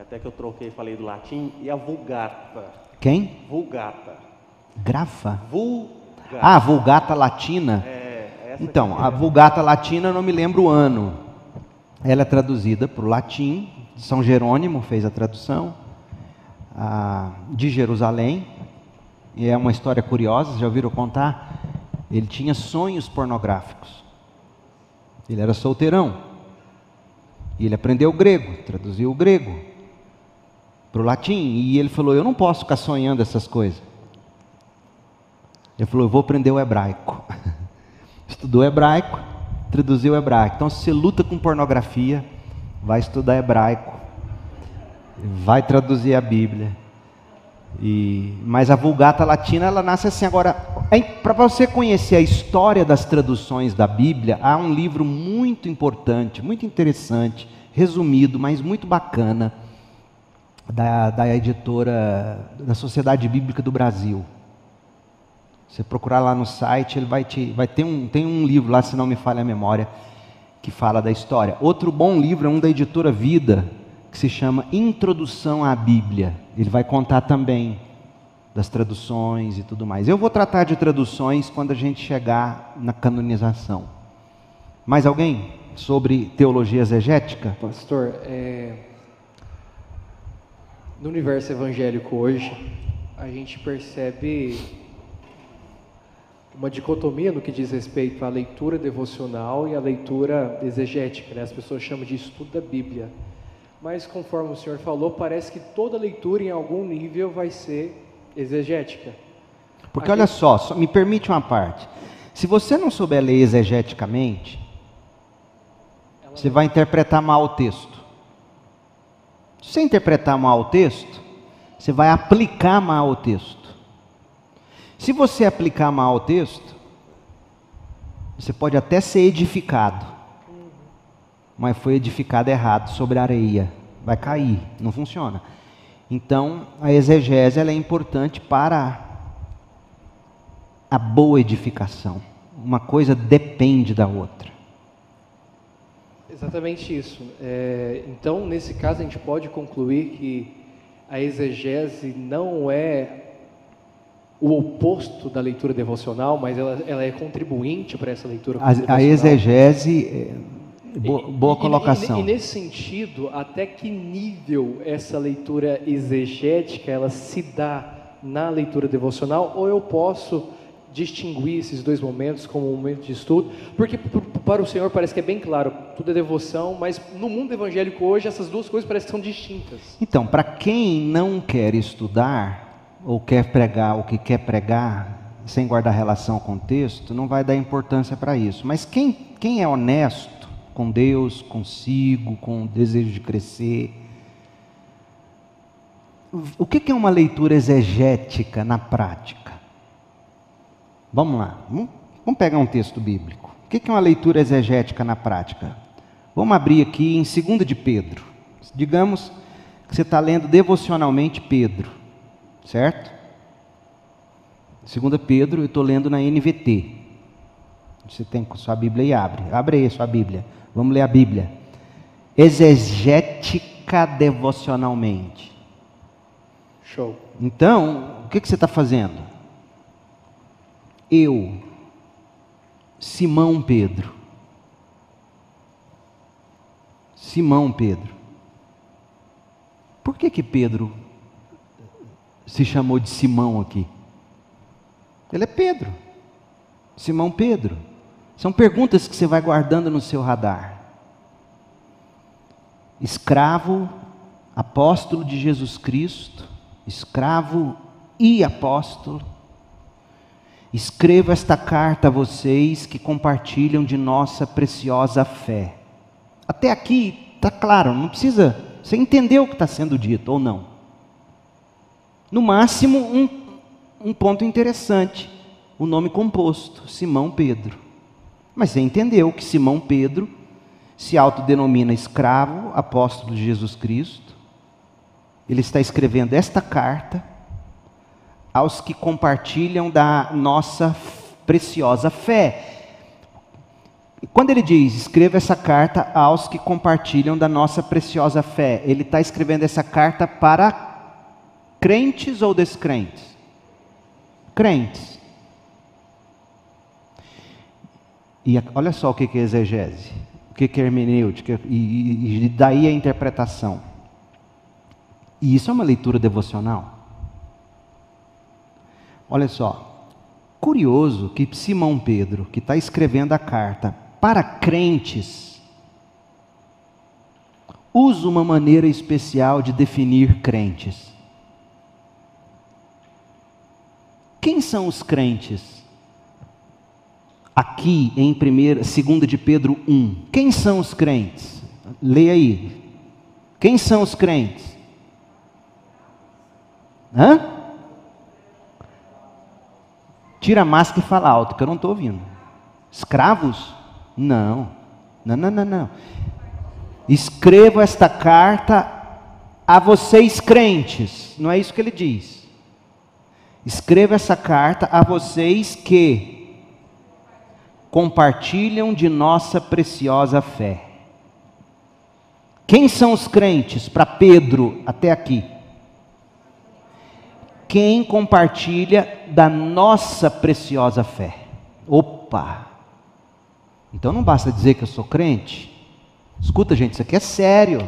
até que eu troquei, falei do latim, e a vulgata? Quem? Vulgata. Grafa? Vulgata. Ah, Vulgata Latina. É, Então, a é. Vulgata Latina não me lembro o ano. Ela é traduzida para o latim, São Jerônimo fez a tradução, ah, de Jerusalém, e é uma história curiosa, já ouviram contar? Ele tinha sonhos pornográficos. Ele era solteirão. E ele aprendeu grego, traduziu o grego para o latim. E ele falou: Eu não posso ficar sonhando essas coisas. Ele falou: Eu vou aprender o hebraico. Estudou hebraico, traduziu o hebraico. Então, se você luta com pornografia, vai estudar hebraico, vai traduzir a Bíblia. E, mas a Vulgata Latina ela nasce assim. Agora, para você conhecer a história das traduções da Bíblia, há um livro muito importante, muito interessante, resumido, mas muito bacana, da, da editora da Sociedade Bíblica do Brasil. Você procurar lá no site, ele vai te, vai ter um, tem um livro lá, se não me falha a memória, que fala da história. Outro bom livro é um da editora Vida, que se chama Introdução à Bíblia. Ele vai contar também das traduções e tudo mais. Eu vou tratar de traduções quando a gente chegar na canonização. Mais alguém sobre teologia exegética? Pastor, é, no universo evangélico hoje, a gente percebe uma dicotomia no que diz respeito à leitura devocional e à leitura exegética. Né? As pessoas chamam de estudo da Bíblia. Mas, conforme o senhor falou, parece que toda leitura, em algum nível, vai ser exegética. Porque A olha só, só- me permite uma parte. Se você não souber ler exegeticamente, você vai interpretar mal o texto. Se você interpretar mal o texto, você vai aplicar mal o texto. Se você aplicar mal o texto, você pode até ser edificado, mas foi edificado errado sobre areia, vai cair, não funciona. Então, a exegese é importante para a boa edificação. Uma coisa depende da outra. Exatamente isso. É, então, nesse caso, a gente pode concluir que a exegese não é o oposto da leitura devocional, mas ela, ela é contribuinte para essa leitura A, a exegese, bo- E- boa e- colocação. E, e nesse sentido, até que nível essa leitura exegética ela se dá na leitura devocional, ou eu posso distinguir esses dois momentos como um momento de estudo? Porque para o Senhor parece que é bem claro, tudo é devoção, mas no mundo evangélico hoje essas duas coisas parecem que são distintas. Então, para quem não quer estudar, ou quer pregar o que quer pregar, sem guardar relação com o texto, não vai dar importância para isso. Mas quem, quem é honesto com Deus, consigo, com o desejo de crescer, o que é uma leitura exegética na prática? Vamos lá, vamos, pegar um texto bíblico. O que é uma leitura exegética na prática? Vamos abrir aqui em 2 de Pedro. Digamos que você está lendo devocionalmente Pedro, certo? 2 Pedro, eu estou lendo na NVT. Você tem sua Bíblia e abre. Abre aí sua Bíblia. Vamos ler a Bíblia. Exegética devocionalmente. Show. Então, o que, que você está fazendo? Eu, Simão Pedro. Simão Pedro. Por que que Pedro se chamou de Simão aqui? Ele é Pedro. Simão Pedro. São perguntas que você vai guardando no seu radar. Escravo, apóstolo de Jesus Cristo, escravo e apóstolo. Escrevo esta carta a vocês que compartilham de nossa preciosa fé. Até aqui está claro, não precisa. Você entendeu o que está sendo dito ou não? No máximo, um, um ponto interessante: o nome composto, Simão Pedro. Mas você entendeu que Simão Pedro se autodenomina escravo, apóstolo de Jesus Cristo, ele está escrevendo esta carta aos que compartilham da nossa preciosa fé. Quando ele diz, escreva essa carta aos que compartilham da nossa preciosa fé, ele está escrevendo essa carta para crentes ou descrentes? Crentes. E olha só o que é exegese, o que é hermenêutica, e, e daí a interpretação. E isso é uma leitura devocional. Olha só, curioso que Simão Pedro, que está escrevendo a carta para crentes, usa uma maneira especial de definir crentes. Quem são os crentes? Aqui em 2 de Pedro 1. Quem são os crentes? Leia aí. Quem são os crentes? Hã? Tira a máscara e fala alto, que eu não estou ouvindo. Escravos? Não. Não, não, não, não. Escrevo esta carta a vocês crentes. Não é isso que ele diz. Escreva essa carta a vocês que compartilham de nossa preciosa fé. Quem são os crentes para Pedro até aqui? Quem compartilha da nossa preciosa fé. Opa! Então não basta dizer que eu sou crente. Escuta, gente, isso aqui é sério.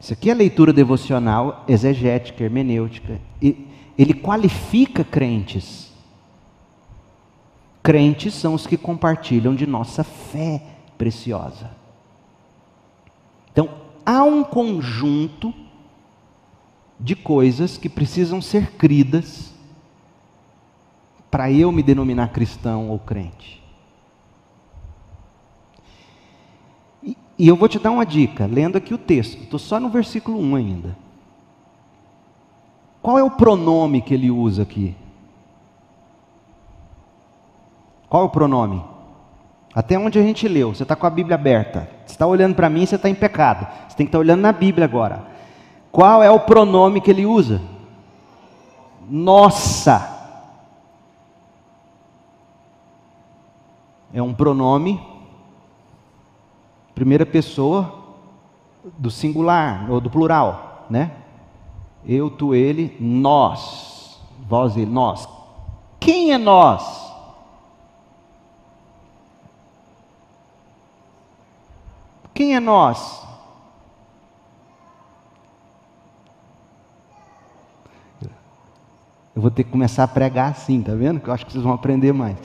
Isso aqui é leitura devocional, exegética, hermenêutica. Ele qualifica crentes. Crentes são os que compartilham de nossa fé preciosa. Então, há um conjunto de coisas que precisam ser cridas para eu me denominar cristão ou crente. E, e, eu vou te dar uma dica, lendo aqui o texto, estou só no versículo 1 ainda. Qual é o pronome que ele usa aqui? Qual é o pronome? Até onde a gente leu, você está com a Bíblia aberta. Você está olhando para mim, você está em pecado. Você tem que estar tá olhando na Bíblia agora. Qual é o pronome que ele usa? Nossa. É um pronome, primeira pessoa do singular ou do plural, né? Eu, tu, ele, nós. Vós, ele, nós. Quem é nós? Quem é nós? Eu vou ter que começar a pregar assim, tá vendo? Que eu acho que vocês vão aprender mais.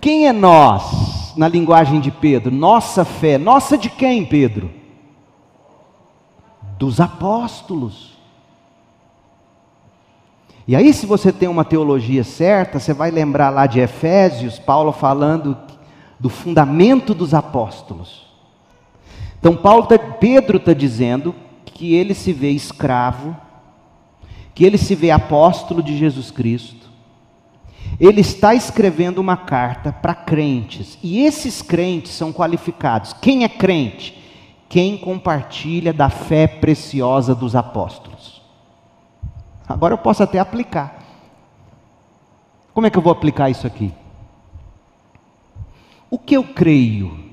Quem é nós, na linguagem de Pedro? Nossa fé. Nossa de quem, Pedro? Dos apóstolos. E aí, se você tem uma teologia certa, você vai lembrar lá de Efésios, Paulo falando do fundamento dos apóstolos. Então, Paulo tá, Pedro está dizendo que ele se vê escravo, que ele se vê apóstolo de Jesus Cristo, ele está escrevendo uma carta para crentes, e esses crentes são qualificados. Quem é crente? Quem compartilha da fé preciosa dos apóstolos. Agora eu posso até aplicar. Como é que eu vou aplicar isso aqui? O que eu creio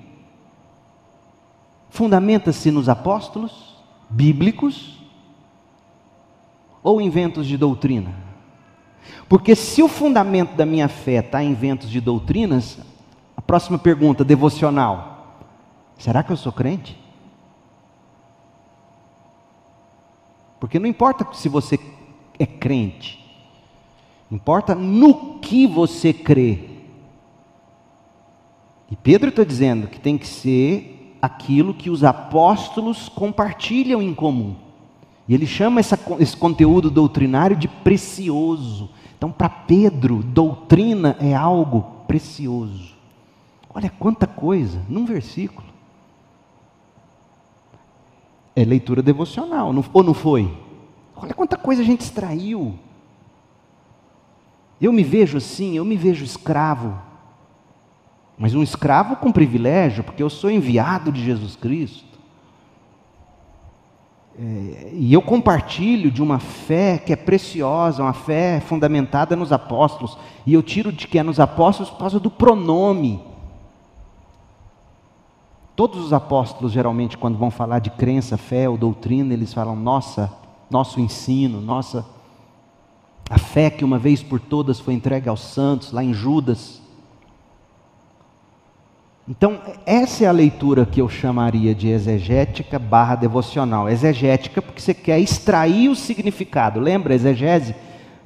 fundamenta-se nos apóstolos bíblicos ou inventos de doutrina? Porque se o fundamento da minha fé está em ventos de doutrinas, a próxima pergunta, devocional: será que eu sou crente? Porque não importa se você é crente, importa no que você crê. E Pedro está dizendo que tem que ser aquilo que os apóstolos compartilham em comum. E ele chama essa, esse conteúdo doutrinário de precioso. Então, para Pedro, doutrina é algo precioso. Olha quanta coisa num versículo. É leitura devocional, não, ou não foi? Olha quanta coisa a gente extraiu. Eu me vejo assim, eu me vejo escravo. Mas um escravo com privilégio, porque eu sou enviado de Jesus Cristo. É, e eu compartilho de uma fé que é preciosa, uma fé fundamentada nos apóstolos. E eu tiro de que é nos apóstolos por causa do pronome. Todos os apóstolos, geralmente, quando vão falar de crença, fé ou doutrina, eles falam nossa, nosso ensino, nossa. A fé que uma vez por todas foi entregue aos santos, lá em Judas. Então, essa é a leitura que eu chamaria de exegética barra devocional. Exegética, porque você quer extrair o significado. Lembra, exegese?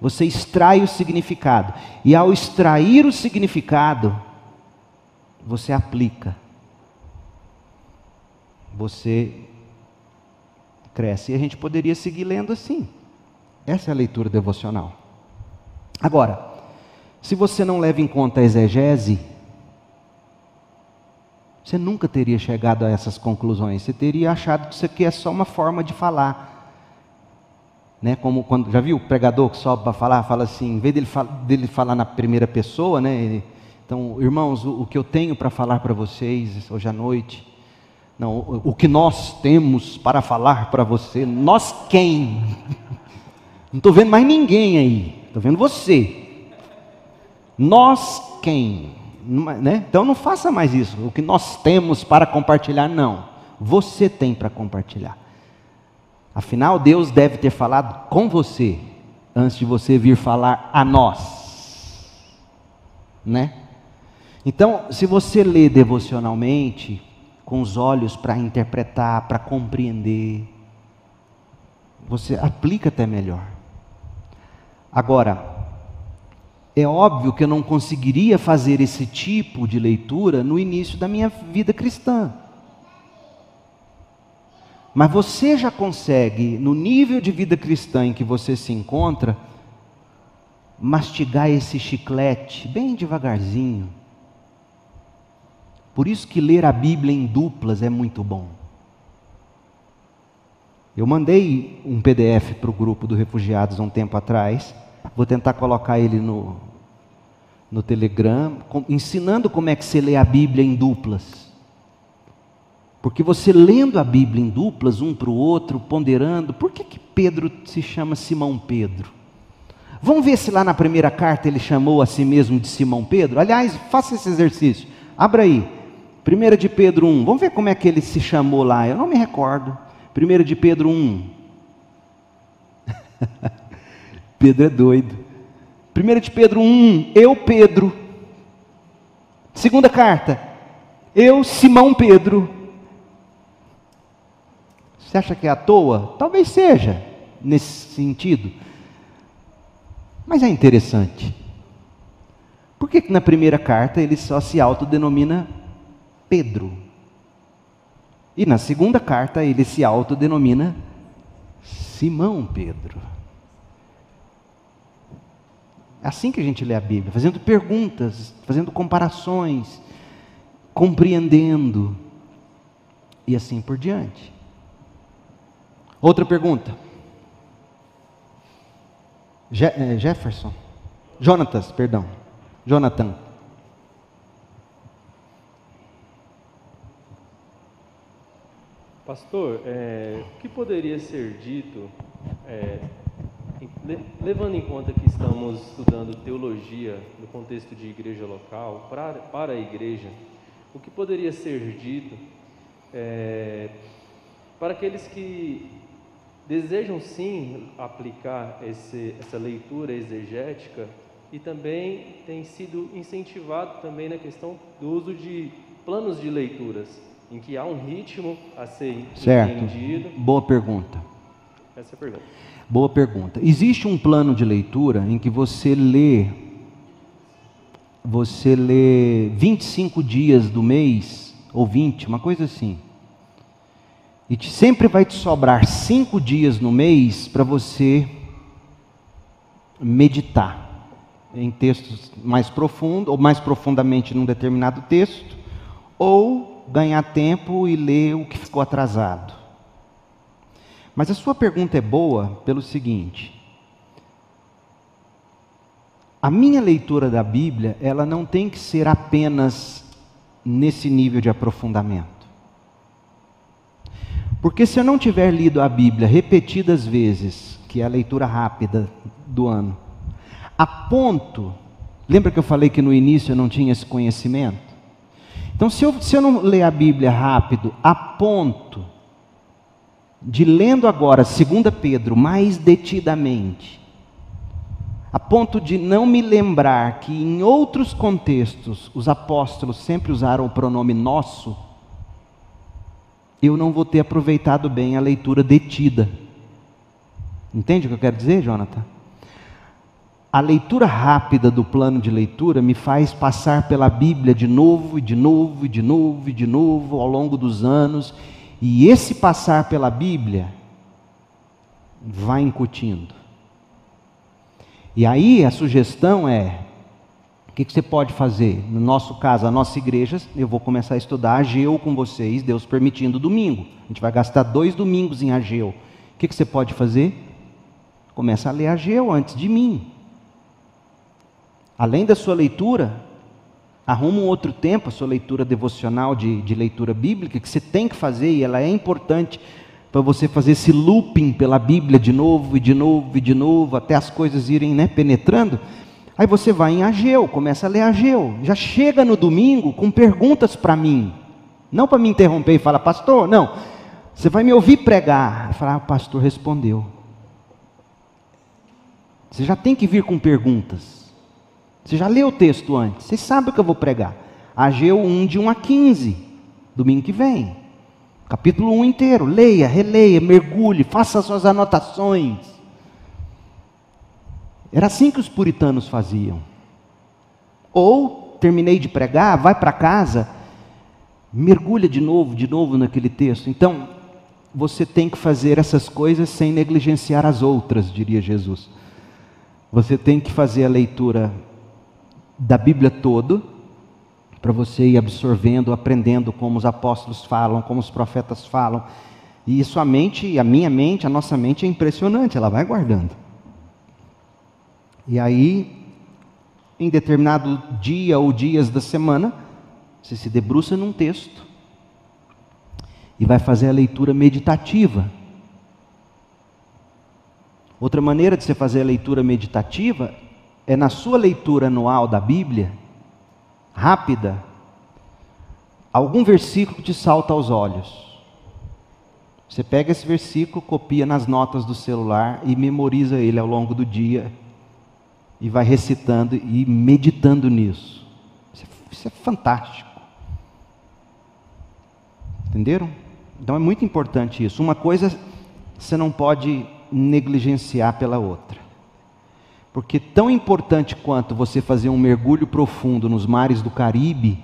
Você extrai o significado. E ao extrair o significado, você aplica. Você cresce. E a gente poderia seguir lendo assim. Essa é a leitura devocional. Agora, se você não leva em conta a exegese, você nunca teria chegado a essas conclusões. Você teria achado que isso aqui é só uma forma de falar. Né? Como quando já viu o pregador que sobe para falar, fala assim, em vez dele, dele falar na primeira pessoa, né? Ele, então, irmãos, o, o que eu tenho para falar para vocês hoje à noite, não, o, o que nós temos para falar para você, nós quem? Não estou vendo mais ninguém aí, estou vendo você. Nós quem? Né? Então não faça mais isso. O que nós temos para compartilhar, não. Você tem para compartilhar. Afinal, Deus deve ter falado com você antes de você vir falar a nós, né? Então, se você lê devocionalmente, com os olhos para interpretar, para compreender, você aplica até melhor. Agora, é óbvio que eu não conseguiria fazer esse tipo de leitura no início da minha vida cristã. Mas você já consegue, no nível de vida cristã em que você se encontra, mastigar esse chiclete bem devagarzinho. Por isso que ler a Bíblia em duplas é muito bom. Eu mandei um PDF para o grupo do Refugiados um tempo atrás. Vou tentar colocar ele no, no Telegram, ensinando como é que você lê a Bíblia em duplas. Porque você lendo a Bíblia em duplas, um para o outro, ponderando, por que, que Pedro se chama Simão Pedro? Vamos ver se lá na primeira carta ele chamou a si mesmo de Simão Pedro? Aliás, faça esse exercício. Abra aí. 1 de Pedro 1. Vamos ver como é que ele se chamou lá. Eu não me recordo. 1 de Pedro 1. Pedro é doido. 1 de Pedro 1, eu Pedro. Segunda carta, eu Simão Pedro. Você acha que é à toa? Talvez seja, nesse sentido. Mas é interessante. Por que, que na primeira carta ele só se autodenomina Pedro? E na segunda carta ele se autodenomina Simão Pedro. É assim que a gente lê a Bíblia, fazendo perguntas, fazendo comparações, compreendendo e assim por diante. Outra pergunta. Je é, Jefferson. Jonatas, perdão. Jonathan. Pastor, é, o que poderia ser dito é, levando em conta que estamos estudando teologia no contexto de igreja local, para, para a igreja, o que poderia ser dito é, para aqueles que desejam sim aplicar esse, essa leitura exegética e também tem sido incentivado também na questão do uso de planos de leituras, em que há um ritmo a ser certo. entendido. Boa pergunta. Essa é a pergunta. Boa pergunta. Existe um plano de leitura em que você lê você lê 25 dias do mês ou 20, uma coisa assim. E te, sempre vai te sobrar cinco dias no mês para você meditar em textos mais profundos, ou mais profundamente num determinado texto, ou ganhar tempo e ler o que ficou atrasado. Mas a sua pergunta é boa pelo seguinte: a minha leitura da Bíblia, ela não tem que ser apenas nesse nível de aprofundamento. Porque se eu não tiver lido a Bíblia repetidas vezes, que é a leitura rápida do ano, a ponto, lembra que eu falei que no início eu não tinha esse conhecimento? Então, se eu, se eu não ler a Bíblia rápido, a ponto de lendo agora 2 Pedro mais detidamente, a ponto de não me lembrar que em outros contextos os apóstolos sempre usaram o pronome nosso, eu não vou ter aproveitado bem a leitura detida. Entende o que eu quero dizer, Jonathan? A leitura rápida do plano de leitura me faz passar pela Bíblia de novo e de novo e de novo e de novo ao longo dos anos, e esse passar pela Bíblia vai incutindo. E aí a sugestão é: o que, você pode fazer? No nosso caso, a nossa igreja, eu vou começar a estudar Ageu com vocês, Deus permitindo, domingo. A gente vai gastar dois domingos em Ageu. O que, que você pode fazer? Começa a ler Ageu antes de mim. Além da sua leitura, arruma um outro tempo, a sua leitura devocional de, de leitura bíblica, que você tem que fazer, e ela é importante para você fazer esse looping pela Bíblia de novo e de novo e de novo, até as coisas irem né, penetrando. Aí você vai em Ageu, começa a ler Ageu. Já chega no domingo com perguntas para mim. Não para me interromper e falar, pastor, não. Você vai me ouvir pregar. Falar, ah, o pastor respondeu. Você já tem que vir com perguntas. Você já leu o texto antes. Você sabe o que eu vou pregar. Ageu 1, de 1 a 15. Domingo que vem. Capítulo 1 inteiro. Leia, releia, mergulhe, faça suas anotações. Era assim que os puritanos faziam. Ou, terminei de pregar, vai para casa, mergulha de novo, de novo naquele texto. Então, você tem que fazer essas coisas sem negligenciar as outras, diria Jesus. Você tem que fazer a leitura da Bíblia toda, para você ir absorvendo, aprendendo como os apóstolos falam, como os profetas falam. E sua mente, a minha mente, a nossa mente é impressionante, ela vai guardando. E aí, em determinado dia ou dias da semana, você se debruça num texto e vai fazer a leitura meditativa. Outra maneira de você fazer a leitura meditativa é na sua leitura anual da Bíblia, rápida, algum versículo te salta aos olhos. Você pega esse versículo, copia nas notas do celular e memoriza ele ao longo do dia e vai recitando e meditando nisso. Isso é, é fantástico. Entenderam? Então é muito importante isso. Uma coisa você não pode negligenciar pela outra. Porque tão importante quanto você fazer um mergulho profundo nos mares do Caribe,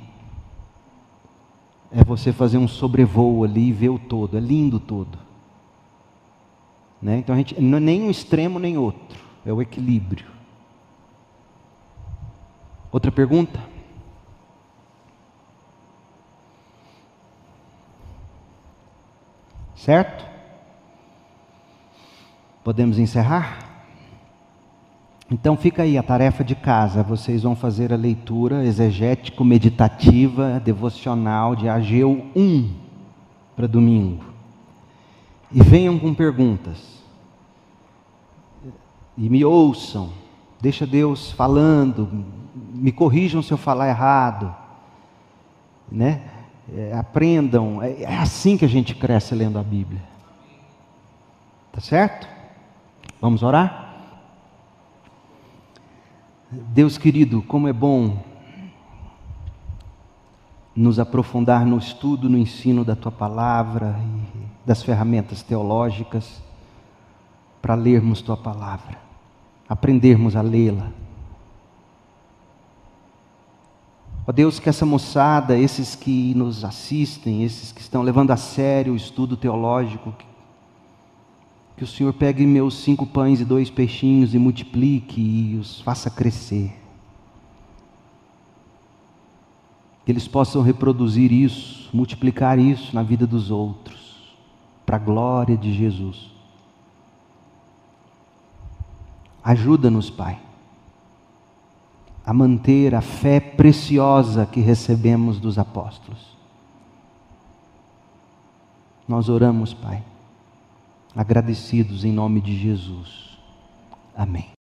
é você fazer um sobrevoo ali e ver o todo. É lindo todo. Né? Então a gente nem um extremo nem outro, é o equilíbrio. Outra pergunta? Certo? Podemos encerrar? Então fica aí a tarefa de casa. Vocês vão fazer a leitura exegético, meditativa, devocional de Ageu 1 para domingo. E venham com perguntas. E me ouçam. Deixa Deus falando. Me corrijam se eu falar errado. Né? É, aprendam. É, é assim que a gente cresce lendo a Bíblia. Tá certo? Vamos orar? Deus querido, como é bom nos aprofundar no estudo, no ensino da tua palavra e das ferramentas teológicas para lermos tua palavra, aprendermos a lê-la. Ó Deus, que essa moçada, esses que nos assistem, esses que estão levando a sério o estudo teológico, que o Senhor pegue meus cinco pães e dois peixinhos e multiplique e os faça crescer. Que eles possam reproduzir isso, multiplicar isso na vida dos outros, para a glória de Jesus. Ajuda-nos, Pai, a manter a fé preciosa que recebemos dos apóstolos Nós oramos, Pai, agradecidos em nome de Jesus. Amém.